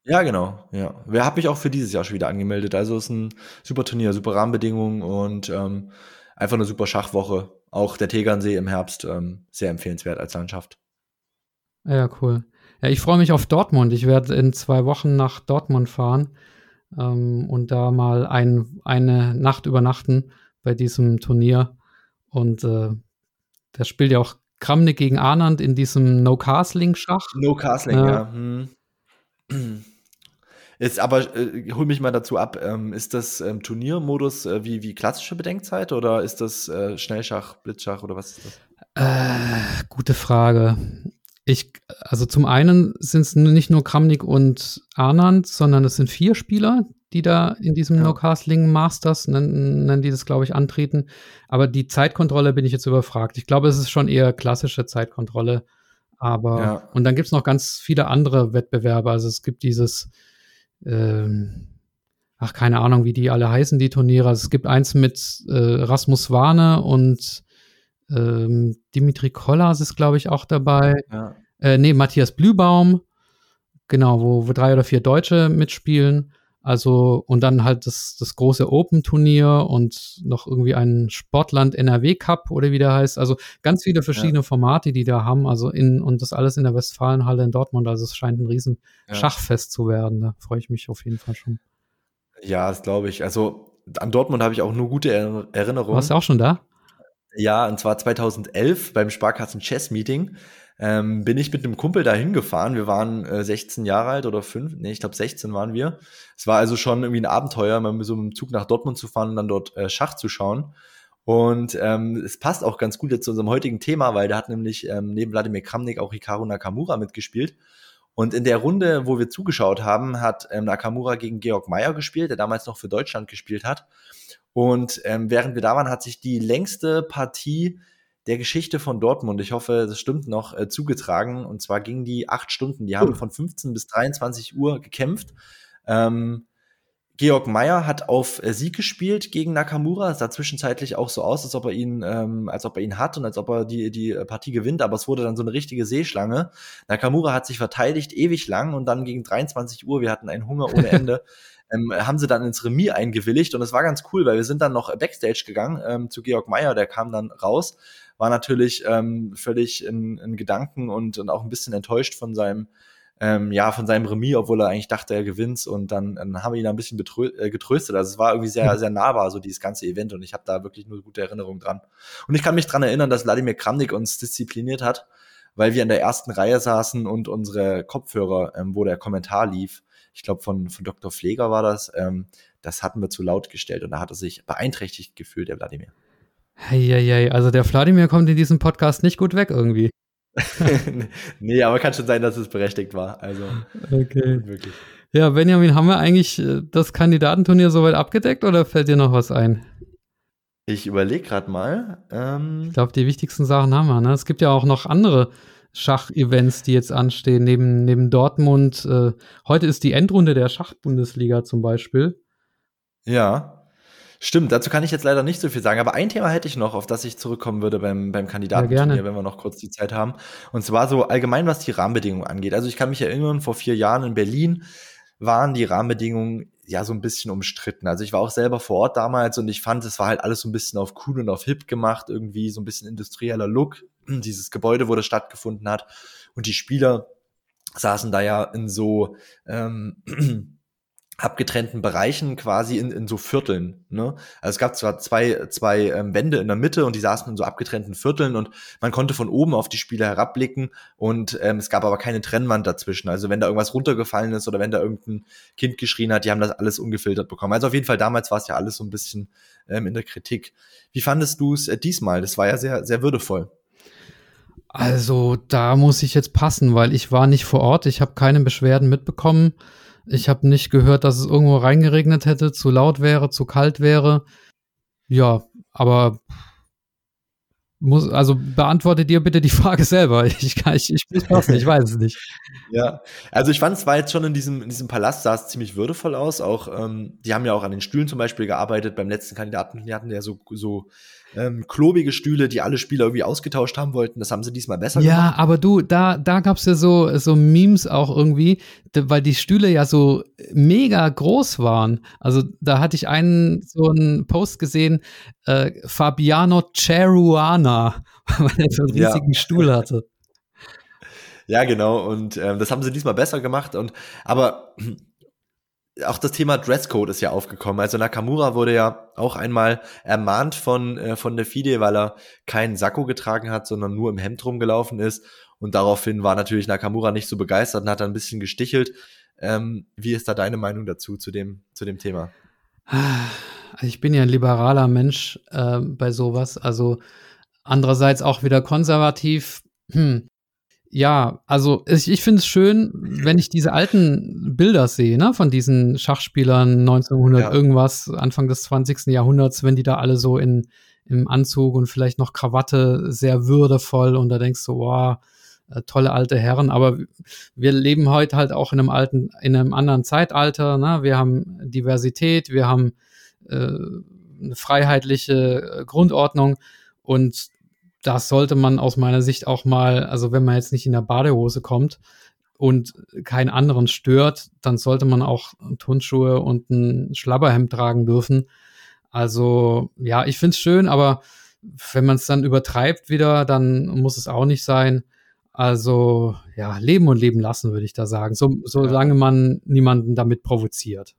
Ja, genau. Ja. Wer hat mich auch für dieses Jahr schon wieder angemeldet. Also es ist ein super Turnier, super Rahmenbedingungen und ähm, einfach eine super Schachwoche. Auch der Tegernsee im Herbst ähm, sehr empfehlenswert als Landschaft. Ja, cool. Ja, ich freue mich auf Dortmund. Ich werde in zwei Wochen nach Dortmund fahren ähm, und da mal ein, eine Nacht übernachten bei diesem Turnier. Und äh, da spielt ja auch Kramnik gegen Arnand in diesem No-Castling-Schach. No-Castling, ja. ja. Hm. Ist aber, äh, hol mich mal dazu ab, ähm, ist das ähm, Turniermodus äh, wie, wie klassische Bedenkzeit oder ist das äh, Schnellschach, Blitzschach oder was ist das? Äh, gute Frage. Ich, also zum einen sind es nicht nur Kramnik und Arnand, sondern es sind vier Spieler, die da in diesem ja. No-Castling Masters, nennen, nennen die das, glaube ich, antreten. Aber die Zeitkontrolle bin ich jetzt überfragt. Ich glaube, es ist schon eher klassische Zeitkontrolle. Aber, ja. und dann gibt es noch ganz viele andere Wettbewerbe. Also es gibt dieses ähm, ach, keine Ahnung, wie die alle heißen, die Turniere. Also es gibt eins mit äh, Rasmus Warne und ähm, Dimitri Kollas ist, glaube ich, auch dabei. Ja. Äh, nee, Matthias Blübaum, genau, wo, wo drei oder vier Deutsche mitspielen. Also, und dann halt das, das große Open-Turnier und noch irgendwie ein Sportland NRW Cup oder wie der heißt. Also ganz viele verschiedene ja. Formate, die da haben. Also in, und das alles in der Westfalenhalle in Dortmund. Also es scheint ein riesen ja. Schachfest zu werden. Da freue ich mich auf jeden Fall schon. Ja, das glaube ich. Also an Dortmund habe ich auch nur gute Erinnerungen. Warst du auch schon da? Ja, und zwar 2011 beim Sparkassen Chess Meeting ähm, bin ich mit einem Kumpel da hingefahren. Wir waren äh, 16 Jahre alt oder 5, nee, ich glaube 16 waren wir. Es war also schon irgendwie ein Abenteuer, mal mit so einem Zug nach Dortmund zu fahren und dann dort äh, Schach zu schauen. Und ähm, es passt auch ganz gut jetzt zu unserem heutigen Thema, weil da hat nämlich ähm, neben Wladimir Kramnik auch Hikaru Nakamura mitgespielt. Und in der Runde, wo wir zugeschaut haben, hat ähm, Nakamura gegen Georg Meyer gespielt, der damals noch für Deutschland gespielt hat. Und ähm, während wir da waren, hat sich die längste Partie der Geschichte von Dortmund, ich hoffe, das stimmt noch, äh, zugetragen. Und zwar gingen die acht Stunden. Die haben von 15 bis 23 Uhr gekämpft. Ähm, Georg Meyer hat auf äh, Sieg gespielt gegen Nakamura. Es sah zwischenzeitlich auch so aus, als ob er ihn, ähm, als ob er ihn hat und als ob er die, die Partie gewinnt, aber es wurde dann so eine richtige Seeschlange. Nakamura hat sich verteidigt ewig lang und dann gegen 23 Uhr, wir hatten einen Hunger ohne Ende, ähm, haben sie dann ins Remis eingewilligt und es war ganz cool, weil wir sind dann noch Backstage gegangen ähm, zu Georg Meyer, der kam dann raus, war natürlich ähm, völlig in, in Gedanken und, und auch ein bisschen enttäuscht von seinem ähm, ja, von seinem Remis, obwohl er eigentlich dachte, er gewinnt. Und dann, dann haben wir ihn ein bisschen äh, getröstet. Also es war irgendwie sehr, sehr nahbar, so dieses ganze Event. Und ich habe da wirklich nur gute Erinnerungen dran. Und ich kann mich dran erinnern, dass Wladimir Kramnik uns diszipliniert hat, weil wir in der ersten Reihe saßen und unsere Kopfhörer, ähm, wo der Kommentar lief, ich glaube von, von Dr. Pfleger war das, ähm, das hatten wir zu laut gestellt und da hat er sich beeinträchtigt gefühlt, der Wladimir. Hey, also der Wladimir kommt in diesem Podcast nicht gut weg irgendwie. nee, aber kann schon sein, dass es berechtigt war. Also okay. wirklich. Ja, Benjamin, haben wir eigentlich äh, das Kandidatenturnier soweit abgedeckt oder fällt dir noch was ein? Ich überlege gerade mal. Ähm ich glaube, die wichtigsten Sachen haben wir. Ne? Es gibt ja auch noch andere Schachevents, die jetzt anstehen, neben, neben Dortmund. Äh, heute ist die Endrunde der Schachbundesliga zum Beispiel. Ja. Stimmt, dazu kann ich jetzt leider nicht so viel sagen, aber ein Thema hätte ich noch, auf das ich zurückkommen würde beim, beim Kandidatenturnier, ja, wenn wir noch kurz die Zeit haben. Und zwar so allgemein, was die Rahmenbedingungen angeht. Also ich kann mich erinnern, vor vier Jahren in Berlin waren die Rahmenbedingungen ja so ein bisschen umstritten. Also ich war auch selber vor Ort damals und ich fand, es war halt alles so ein bisschen auf cool und auf hip gemacht, irgendwie so ein bisschen industrieller Look, dieses Gebäude, wo das stattgefunden hat. Und die Spieler saßen da ja in so ähm, abgetrennten Bereichen quasi in, in so Vierteln. Ne? Also es gab zwar zwei, zwei ähm, Wände in der Mitte und die saßen in so abgetrennten Vierteln und man konnte von oben auf die Spieler herabblicken und ähm, es gab aber keine Trennwand dazwischen. Also wenn da irgendwas runtergefallen ist oder wenn da irgendein Kind geschrien hat, die haben das alles ungefiltert bekommen. Also auf jeden Fall damals war es ja alles so ein bisschen ähm, in der Kritik. Wie fandest du es äh, diesmal? Das war ja sehr, sehr würdevoll. Also da muss ich jetzt passen, weil ich war nicht vor Ort, ich habe keine Beschwerden mitbekommen. Ich habe nicht gehört, dass es irgendwo reingeregnet hätte, zu laut wäre, zu kalt wäre. Ja, aber muss, also beantworte dir bitte die Frage selber. Ich ich, ich, ich, weiß ich weiß es nicht. Ja, also ich fand es war jetzt schon in diesem, in diesem Palast sah es ziemlich würdevoll aus. Auch, ähm, die haben ja auch an den Stühlen zum Beispiel gearbeitet. Beim letzten Kandidaten, die hatten ja so, so ähm, klobige Stühle, die alle Spieler irgendwie ausgetauscht haben wollten. Das haben sie diesmal besser ja, gemacht. Ja, aber du, da, da gab es ja so, so Memes auch irgendwie, weil die Stühle ja so mega groß waren. Also da hatte ich einen, so einen Post gesehen, äh, Fabiano Ceruana, weil er so einen riesigen ja. Stuhl hatte. Ja, genau. Und ähm, das haben sie diesmal besser gemacht. Und aber auch das Thema Dresscode ist ja aufgekommen. Also Nakamura wurde ja auch einmal ermahnt von, äh, von der FIDE, weil er keinen Sakko getragen hat, sondern nur im Hemd rumgelaufen ist. Und daraufhin war natürlich Nakamura nicht so begeistert und hat ein bisschen gestichelt. Ähm, wie ist da deine Meinung dazu, zu dem, zu dem Thema? Ich bin ja ein liberaler Mensch äh, bei sowas. Also andererseits auch wieder konservativ. Hm. Ja, also ich, ich finde es schön, wenn ich diese alten Bilder sehe, ne, von diesen Schachspielern 1900 ja. irgendwas, Anfang des 20. Jahrhunderts, wenn die da alle so in, im Anzug und vielleicht noch Krawatte sehr würdevoll und da denkst du, wow, äh, tolle alte Herren, aber wir leben heute halt auch in einem alten, in einem anderen Zeitalter, ne? wir haben Diversität, wir haben äh, eine freiheitliche Grundordnung und das sollte man aus meiner Sicht auch mal, also wenn man jetzt nicht in der Badehose kommt und keinen anderen stört, dann sollte man auch Turnschuhe und ein Schlabberhemd tragen dürfen. Also ja, ich finde es schön, aber wenn man es dann übertreibt wieder, dann muss es auch nicht sein. Also ja, leben und leben lassen, würde ich da sagen, so, solange man niemanden damit provoziert.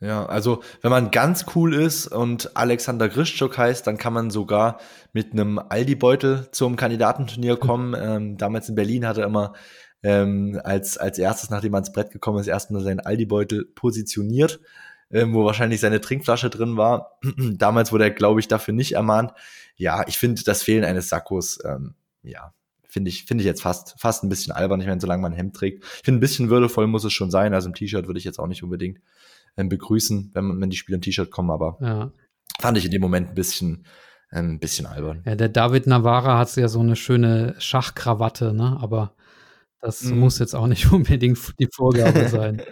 Ja, also wenn man ganz cool ist und Alexander Grischczuk heißt, dann kann man sogar mit einem Aldi-Beutel zum Kandidatenturnier kommen. Ähm, damals in Berlin hat er immer ähm, als, als erstes, nachdem er ins Brett gekommen ist, erstmal seinen Aldi-Beutel positioniert, ähm, wo wahrscheinlich seine Trinkflasche drin war. damals wurde er, glaube ich, dafür nicht ermahnt. Ja, ich finde das Fehlen eines Sakkos, ähm, ja, finde ich, finde ich jetzt fast, fast ein bisschen albern. Ich meine, solange man ein Hemd trägt. Ich finde, ein bisschen würdevoll muss es schon sein. Also im T-Shirt würde ich jetzt auch nicht unbedingt begrüßen, wenn, wenn die Spieler im T-Shirt kommen, aber ja. fand ich in dem Moment ein bisschen, ähm, ein bisschen albern. Ja, der David Navarra hat ja so eine schöne Schachkrawatte, ne? Aber Das mhm. muss jetzt auch nicht unbedingt die Vorgabe sein.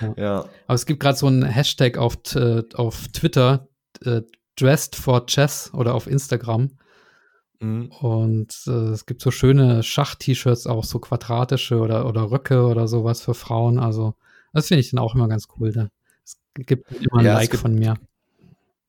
ja. ja. Aber es gibt gerade so einen Hashtag auf, auf Twitter, äh, Dressed for Chess oder auf Instagram. Mhm. Und äh, es gibt so schöne Schach-T-Shirts, auch so quadratische oder, oder Röcke oder sowas für Frauen. Also, das finde ich dann auch immer ganz cool. Da. Es gibt immer ein ja, Like von mir.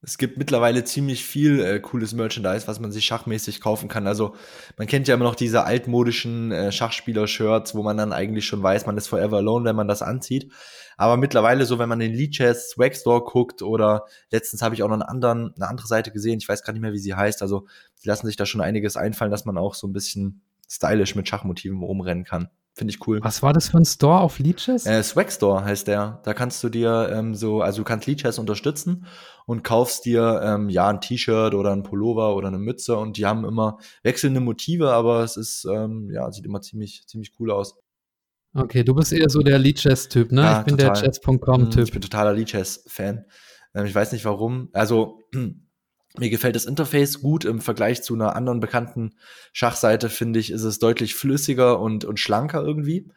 Es gibt mittlerweile ziemlich viel äh, cooles Merchandise, was man sich schachmäßig kaufen kann. Also man kennt ja immer noch diese altmodischen äh, Schachspieler-Shirts, wo man dann eigentlich schon weiß, man ist forever alone, wenn man das anzieht. Aber mittlerweile so, wenn man den Leechess Swag Store guckt oder letztens habe ich auch noch einen anderen, eine andere Seite gesehen, ich weiß gar nicht mehr, wie sie heißt. Also die lassen sich da schon einiges einfallen, dass man auch so ein bisschen stylisch mit Schachmotiven rumrennen kann. Finde ich cool. Was war das für ein Store auf Leeches? Äh, Swag Store heißt der. Da kannst du dir ähm, so, also du kannst Leeches unterstützen und kaufst dir ähm, ja ein T-Shirt oder ein Pullover oder eine Mütze und die haben immer wechselnde Motive, aber es ist ähm, ja sieht immer ziemlich ziemlich cool aus. Okay, du bist eher so der Leadchess-Typ, ne? Ja, ich bin total. der Chess.com-Typ. Ich bin totaler Leadchess-Fan. Ähm, ich weiß nicht warum. Also mir gefällt das Interface gut im Vergleich zu einer anderen bekannten Schachseite, finde ich, ist es deutlich flüssiger und, und schlanker irgendwie.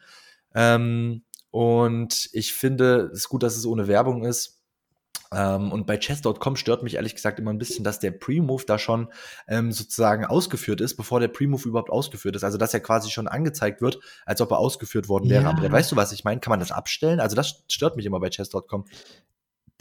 Ähm, und ich finde es ist gut, dass es ohne Werbung ist. Ähm, und bei chess.com stört mich ehrlich gesagt immer ein bisschen, dass der Pre-Move da schon ähm, sozusagen ausgeführt ist, bevor der Pre-Move überhaupt ausgeführt ist. Also dass er quasi schon angezeigt wird, als ob er ausgeführt worden wäre. Ja. Aber weißt du, was ich meine? Kann man das abstellen? Also das stört mich immer bei chess.com.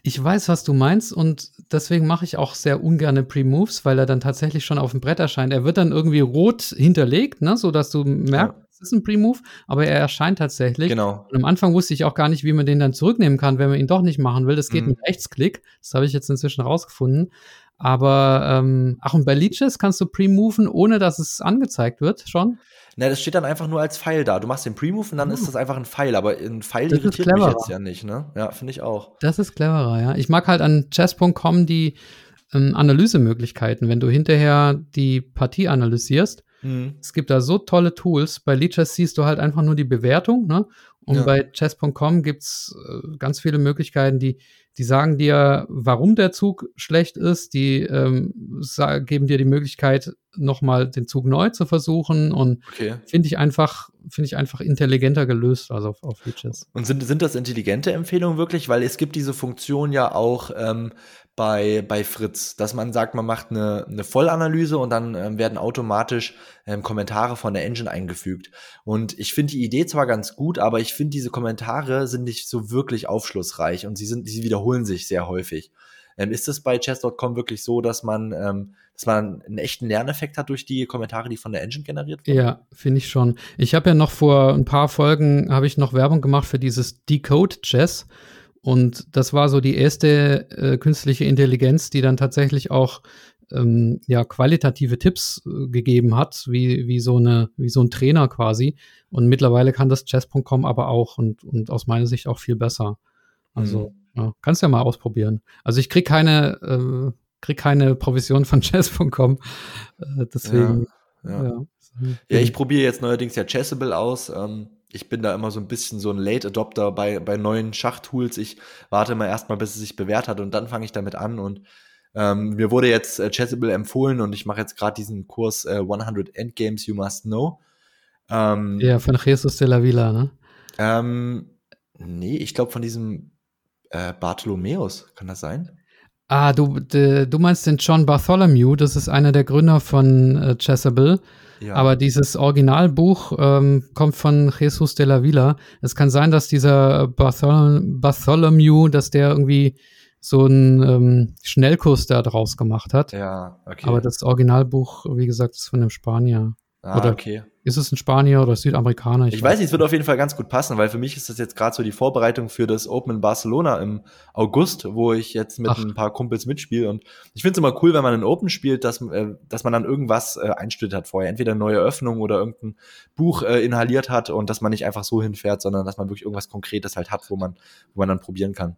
Ich weiß, was du meinst und deswegen mache ich auch sehr ungerne Pre-Moves, weil er dann tatsächlich schon auf dem Brett erscheint. Er wird dann irgendwie rot hinterlegt, ne, so dass du merkst, ja. es ist ein Pre-Move, aber er erscheint tatsächlich. Genau. Und am Anfang wusste ich auch gar nicht, wie man den dann zurücknehmen kann, wenn man ihn doch nicht machen will. Das geht mhm. mit Rechtsklick. Das habe ich jetzt inzwischen rausgefunden. Aber ähm, ach und bei Leeches kannst du pre-moven, ohne dass es angezeigt wird, schon? Ne, das steht dann einfach nur als Pfeil da. Du machst den Pre-Move und dann oh. ist das einfach ein Pfeil, aber ein Pfeil das irritiert mich jetzt ja nicht, ne? Ja, finde ich auch. Das ist cleverer, ja. Ich mag halt an chess.com die ähm, Analysemöglichkeiten, wenn du hinterher die Partie analysierst. Mhm. Es gibt da so tolle Tools. Bei Leadchess siehst du halt einfach nur die Bewertung, ne? Und ja. bei chess.com gibt's äh, ganz viele Möglichkeiten, die, die sagen dir, warum der Zug schlecht ist. Die ähm, geben dir die Möglichkeit, nochmal den Zug neu zu versuchen. Und okay. finde ich einfach, finde ich einfach intelligenter gelöst, also auf, auf Features. Und sind, sind das intelligente Empfehlungen wirklich? Weil es gibt diese Funktion ja auch ähm, bei, bei Fritz, dass man sagt, man macht eine, eine Vollanalyse und dann ähm, werden automatisch ähm, Kommentare von der Engine eingefügt. Und ich finde die Idee zwar ganz gut, aber ich finde diese Kommentare sind nicht so wirklich aufschlussreich und sie sind, sie wiederholen sich sehr häufig. Ähm, ist es bei chess.com wirklich so, dass man, ähm, dass man einen echten Lerneffekt hat durch die Kommentare, die von der Engine generiert werden? Ja, finde ich schon. Ich habe ja noch vor ein paar Folgen habe ich noch Werbung gemacht für dieses Decode Chess. Und das war so die erste äh, künstliche Intelligenz, die dann tatsächlich auch ähm, ja, qualitative Tipps äh, gegeben hat, wie, wie, so eine, wie so ein Trainer quasi. Und mittlerweile kann das Chess.com aber auch und, und aus meiner Sicht auch viel besser. Also, mhm. Ja, kannst ja mal ausprobieren. Also ich krieg keine, äh, krieg keine Provision von Chess.com. Äh, deswegen. Ja, ja. ja. ich probiere jetzt neuerdings ja Chessable aus. Ähm ich bin da immer so ein bisschen so ein Late Adopter bei, bei neuen Schachtools. Ich warte immer erstmal, bis es sich bewährt hat und dann fange ich damit an. Und ähm, mir wurde jetzt äh, Chessable empfohlen und ich mache jetzt gerade diesen Kurs äh, 100 Endgames You Must Know. Ähm, ja, von Jesus de la Villa, ne? Ähm, nee, ich glaube von diesem äh, Bartholomäus, kann das sein? Ah, du, de, du meinst den John Bartholomew, das ist einer der Gründer von äh, Chessable. Ja. Aber dieses Originalbuch ähm, kommt von Jesus de la Villa. Es kann sein, dass dieser Barthol Bartholomew, dass der irgendwie so einen ähm, Schnellkurs da draus gemacht hat. Ja, okay. Aber das Originalbuch, wie gesagt, ist von einem Spanier. Ah, Oder okay. Ist es ein Spanier oder Südamerikaner? Ich, ich weiß nicht, es wird auf jeden Fall ganz gut passen, weil für mich ist das jetzt gerade so die Vorbereitung für das Open in Barcelona im August, wo ich jetzt mit Ach. ein paar Kumpels mitspiele. Und ich finde es immer cool, wenn man ein Open spielt, dass, äh, dass man dann irgendwas äh, einstudiert hat vorher. Entweder eine neue Öffnung oder irgendein Buch äh, inhaliert hat und dass man nicht einfach so hinfährt, sondern dass man wirklich irgendwas Konkretes halt hat, wo man, wo man dann probieren kann.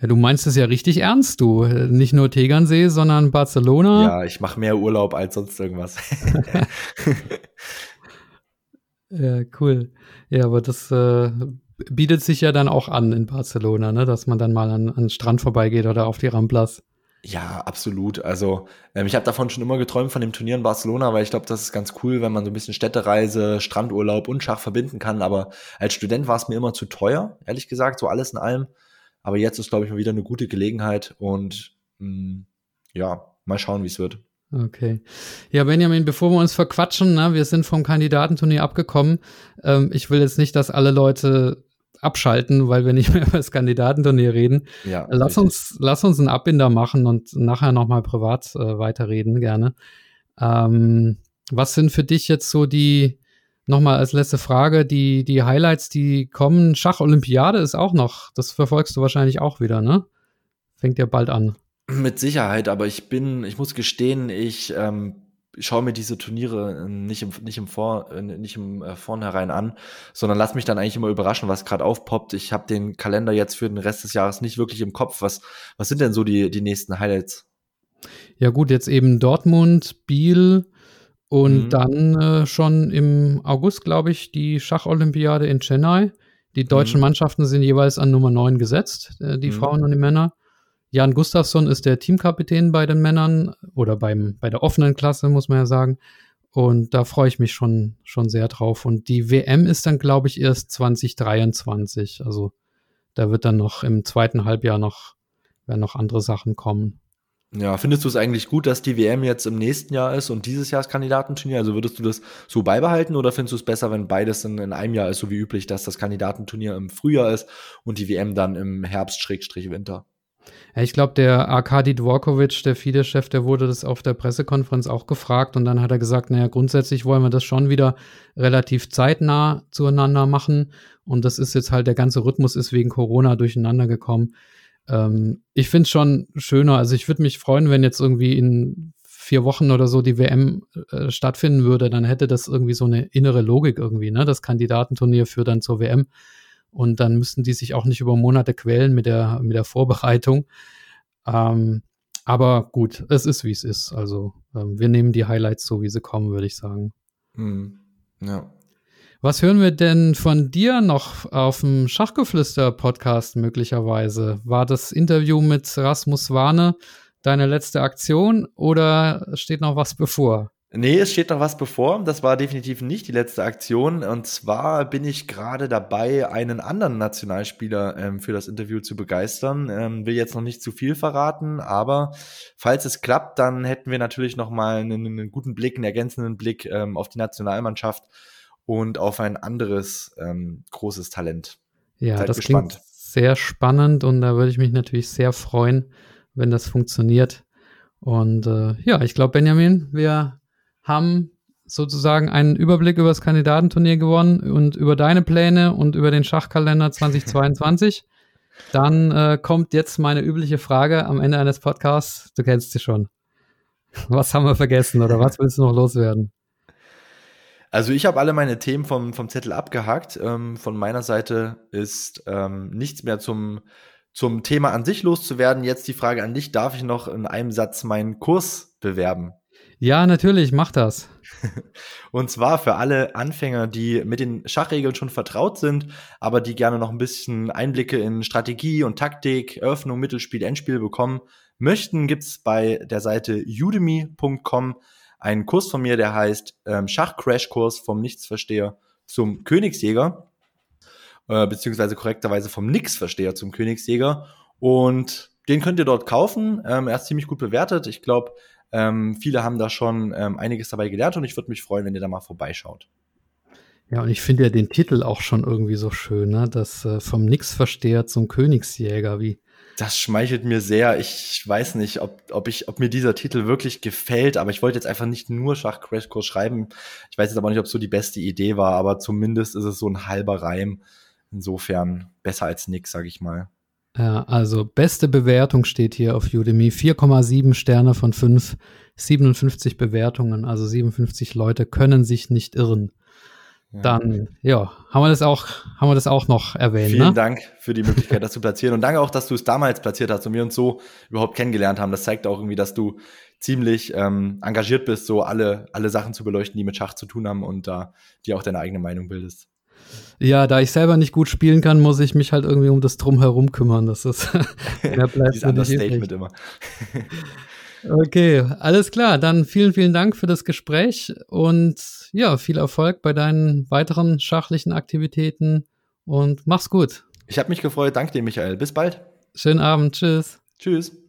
Ja, du meinst es ja richtig ernst, du. Nicht nur Tegernsee, sondern Barcelona. Ja, ich mache mehr Urlaub als sonst irgendwas. ja, cool. Ja, aber das äh, bietet sich ja dann auch an in Barcelona, ne? dass man dann mal an, an den Strand vorbeigeht oder auf die Ramblas. Ja, absolut. Also ähm, ich habe davon schon immer geträumt von dem Turnier in Barcelona, weil ich glaube, das ist ganz cool, wenn man so ein bisschen Städtereise, Strandurlaub und Schach verbinden kann. Aber als Student war es mir immer zu teuer, ehrlich gesagt, so alles in allem. Aber jetzt ist, glaube ich, mal wieder eine gute Gelegenheit und mh, mm, ja, mal schauen, wie es wird. Okay. Ja, Benjamin, bevor wir uns verquatschen, ne, wir sind vom Kandidatenturnier abgekommen. Ähm, ich will jetzt nicht, dass alle Leute abschalten, weil wir nicht mehr über das Kandidatenturnier reden. Ja, lass uns, lass uns einen Abbinder machen und nachher nochmal privat äh, weiterreden, gerne. Ähm, was sind für dich jetzt so die, nochmal als letzte Frage, die, die Highlights, die kommen? Schach-Olympiade ist auch noch, das verfolgst du wahrscheinlich auch wieder, ne? Fängt ja bald an. Mit Sicherheit, aber ich bin, ich muss gestehen, ich ähm, schaue mir diese Turniere äh, nicht im, nicht im, Vor, äh, nicht im äh, Vornherein an, sondern lass mich dann eigentlich immer überraschen, was gerade aufpoppt. Ich habe den Kalender jetzt für den Rest des Jahres nicht wirklich im Kopf. Was, was sind denn so die, die nächsten Highlights? Ja gut, jetzt eben Dortmund, Biel und mhm. dann äh, schon im August, glaube ich, die Schacholympiade in Chennai. Die deutschen mhm. Mannschaften sind jeweils an Nummer 9 gesetzt, äh, die mhm. Frauen und die Männer. Jan Gustafsson ist der Teamkapitän bei den Männern oder beim, bei der offenen Klasse, muss man ja sagen. Und da freue ich mich schon, schon sehr drauf. Und die WM ist dann, glaube ich, erst 2023. Also da wird dann noch im zweiten Halbjahr noch, werden noch andere Sachen kommen. Ja, findest du es eigentlich gut, dass die WM jetzt im nächsten Jahr ist und dieses Jahr das Kandidatenturnier? Also würdest du das so beibehalten oder findest du es besser, wenn beides in, in einem Jahr ist, so wie üblich, dass das Kandidatenturnier im Frühjahr ist und die WM dann im Herbst-Winter? Ich glaube, der Arkadi Dvorkovic, der FIDE-Chef, der wurde das auf der Pressekonferenz auch gefragt und dann hat er gesagt, naja, grundsätzlich wollen wir das schon wieder relativ zeitnah zueinander machen und das ist jetzt halt, der ganze Rhythmus ist wegen Corona durcheinander gekommen. Ähm, ich finde es schon schöner, also ich würde mich freuen, wenn jetzt irgendwie in vier Wochen oder so die WM äh, stattfinden würde, dann hätte das irgendwie so eine innere Logik irgendwie, ne? Das Kandidatenturnier führt dann zur WM. Und dann müssten die sich auch nicht über Monate quälen mit der, mit der Vorbereitung. Ähm, aber gut, es ist, wie es ist. Also ähm, wir nehmen die Highlights so, wie sie kommen, würde ich sagen. Mhm. Ja. Was hören wir denn von dir noch auf dem Schachgeflüster-Podcast möglicherweise? War das Interview mit Rasmus Warne deine letzte Aktion oder steht noch was bevor? Nee, es steht noch was bevor. Das war definitiv nicht die letzte Aktion. Und zwar bin ich gerade dabei, einen anderen Nationalspieler ähm, für das Interview zu begeistern. Ähm, will jetzt noch nicht zu viel verraten, aber falls es klappt, dann hätten wir natürlich noch mal einen, einen guten Blick, einen ergänzenden Blick ähm, auf die Nationalmannschaft und auf ein anderes ähm, großes Talent. Ja, Seid das gespannt. klingt sehr spannend und da würde ich mich natürlich sehr freuen, wenn das funktioniert. Und äh, ja, ich glaube, Benjamin, wir haben sozusagen einen Überblick über das Kandidatenturnier gewonnen und über deine Pläne und über den Schachkalender 2022. Dann äh, kommt jetzt meine übliche Frage am Ende eines Podcasts. Du kennst sie schon. Was haben wir vergessen oder was willst du noch loswerden? Also ich habe alle meine Themen vom, vom Zettel abgehakt. Ähm, von meiner Seite ist ähm, nichts mehr zum, zum Thema an sich loszuwerden. Jetzt die Frage an dich, darf ich noch in einem Satz meinen Kurs bewerben? Ja, natürlich, mach das. Und zwar für alle Anfänger, die mit den Schachregeln schon vertraut sind, aber die gerne noch ein bisschen Einblicke in Strategie und Taktik, Eröffnung, Mittelspiel, Endspiel bekommen möchten, gibt's bei der Seite udemy.com einen Kurs von mir, der heißt ähm, Schach-Crash-Kurs vom Nichtsversteher zum Königsjäger, äh, beziehungsweise korrekterweise vom Nix-Versteher zum Königsjäger. Und den könnt ihr dort kaufen. Ähm, er ist ziemlich gut bewertet. Ich glaube, ähm, viele haben da schon ähm, einiges dabei gelernt und ich würde mich freuen, wenn ihr da mal vorbeischaut. Ja, und ich finde ja den Titel auch schon irgendwie so schön, ne? Das äh, vom Nixversteher zum Königsjäger, wie. Das schmeichelt mir sehr. Ich weiß nicht, ob, ob, ich, ob mir dieser Titel wirklich gefällt, aber ich wollte jetzt einfach nicht nur Schach-Crashkurs schreiben. Ich weiß jetzt aber nicht, ob es so die beste Idee war, aber zumindest ist es so ein halber Reim. Insofern besser als nix, sag ich mal. Ja, also beste Bewertung steht hier auf Udemy. 4,7 Sterne von 5, 57 Bewertungen. Also 57 Leute können sich nicht irren. Ja. Dann, ja, haben wir das auch, haben wir das auch noch erwähnt. Vielen ne? Dank für die Möglichkeit, das zu platzieren. Und danke auch, dass du es damals platziert hast und wir uns so überhaupt kennengelernt haben. Das zeigt auch irgendwie, dass du ziemlich ähm, engagiert bist, so alle, alle Sachen zu beleuchten, die mit Schach zu tun haben und da dir auch deine eigene Meinung bildest. Ja, da ich selber nicht gut spielen kann, muss ich mich halt irgendwie um das Drumherum kümmern. Das ist, mehr bleibt nicht übrig. immer. okay, alles klar. Dann vielen, vielen Dank für das Gespräch und ja, viel Erfolg bei deinen weiteren schachlichen Aktivitäten und mach's gut. Ich habe mich gefreut. Danke dir, Michael. Bis bald. Schönen Abend. Tschüss. Tschüss.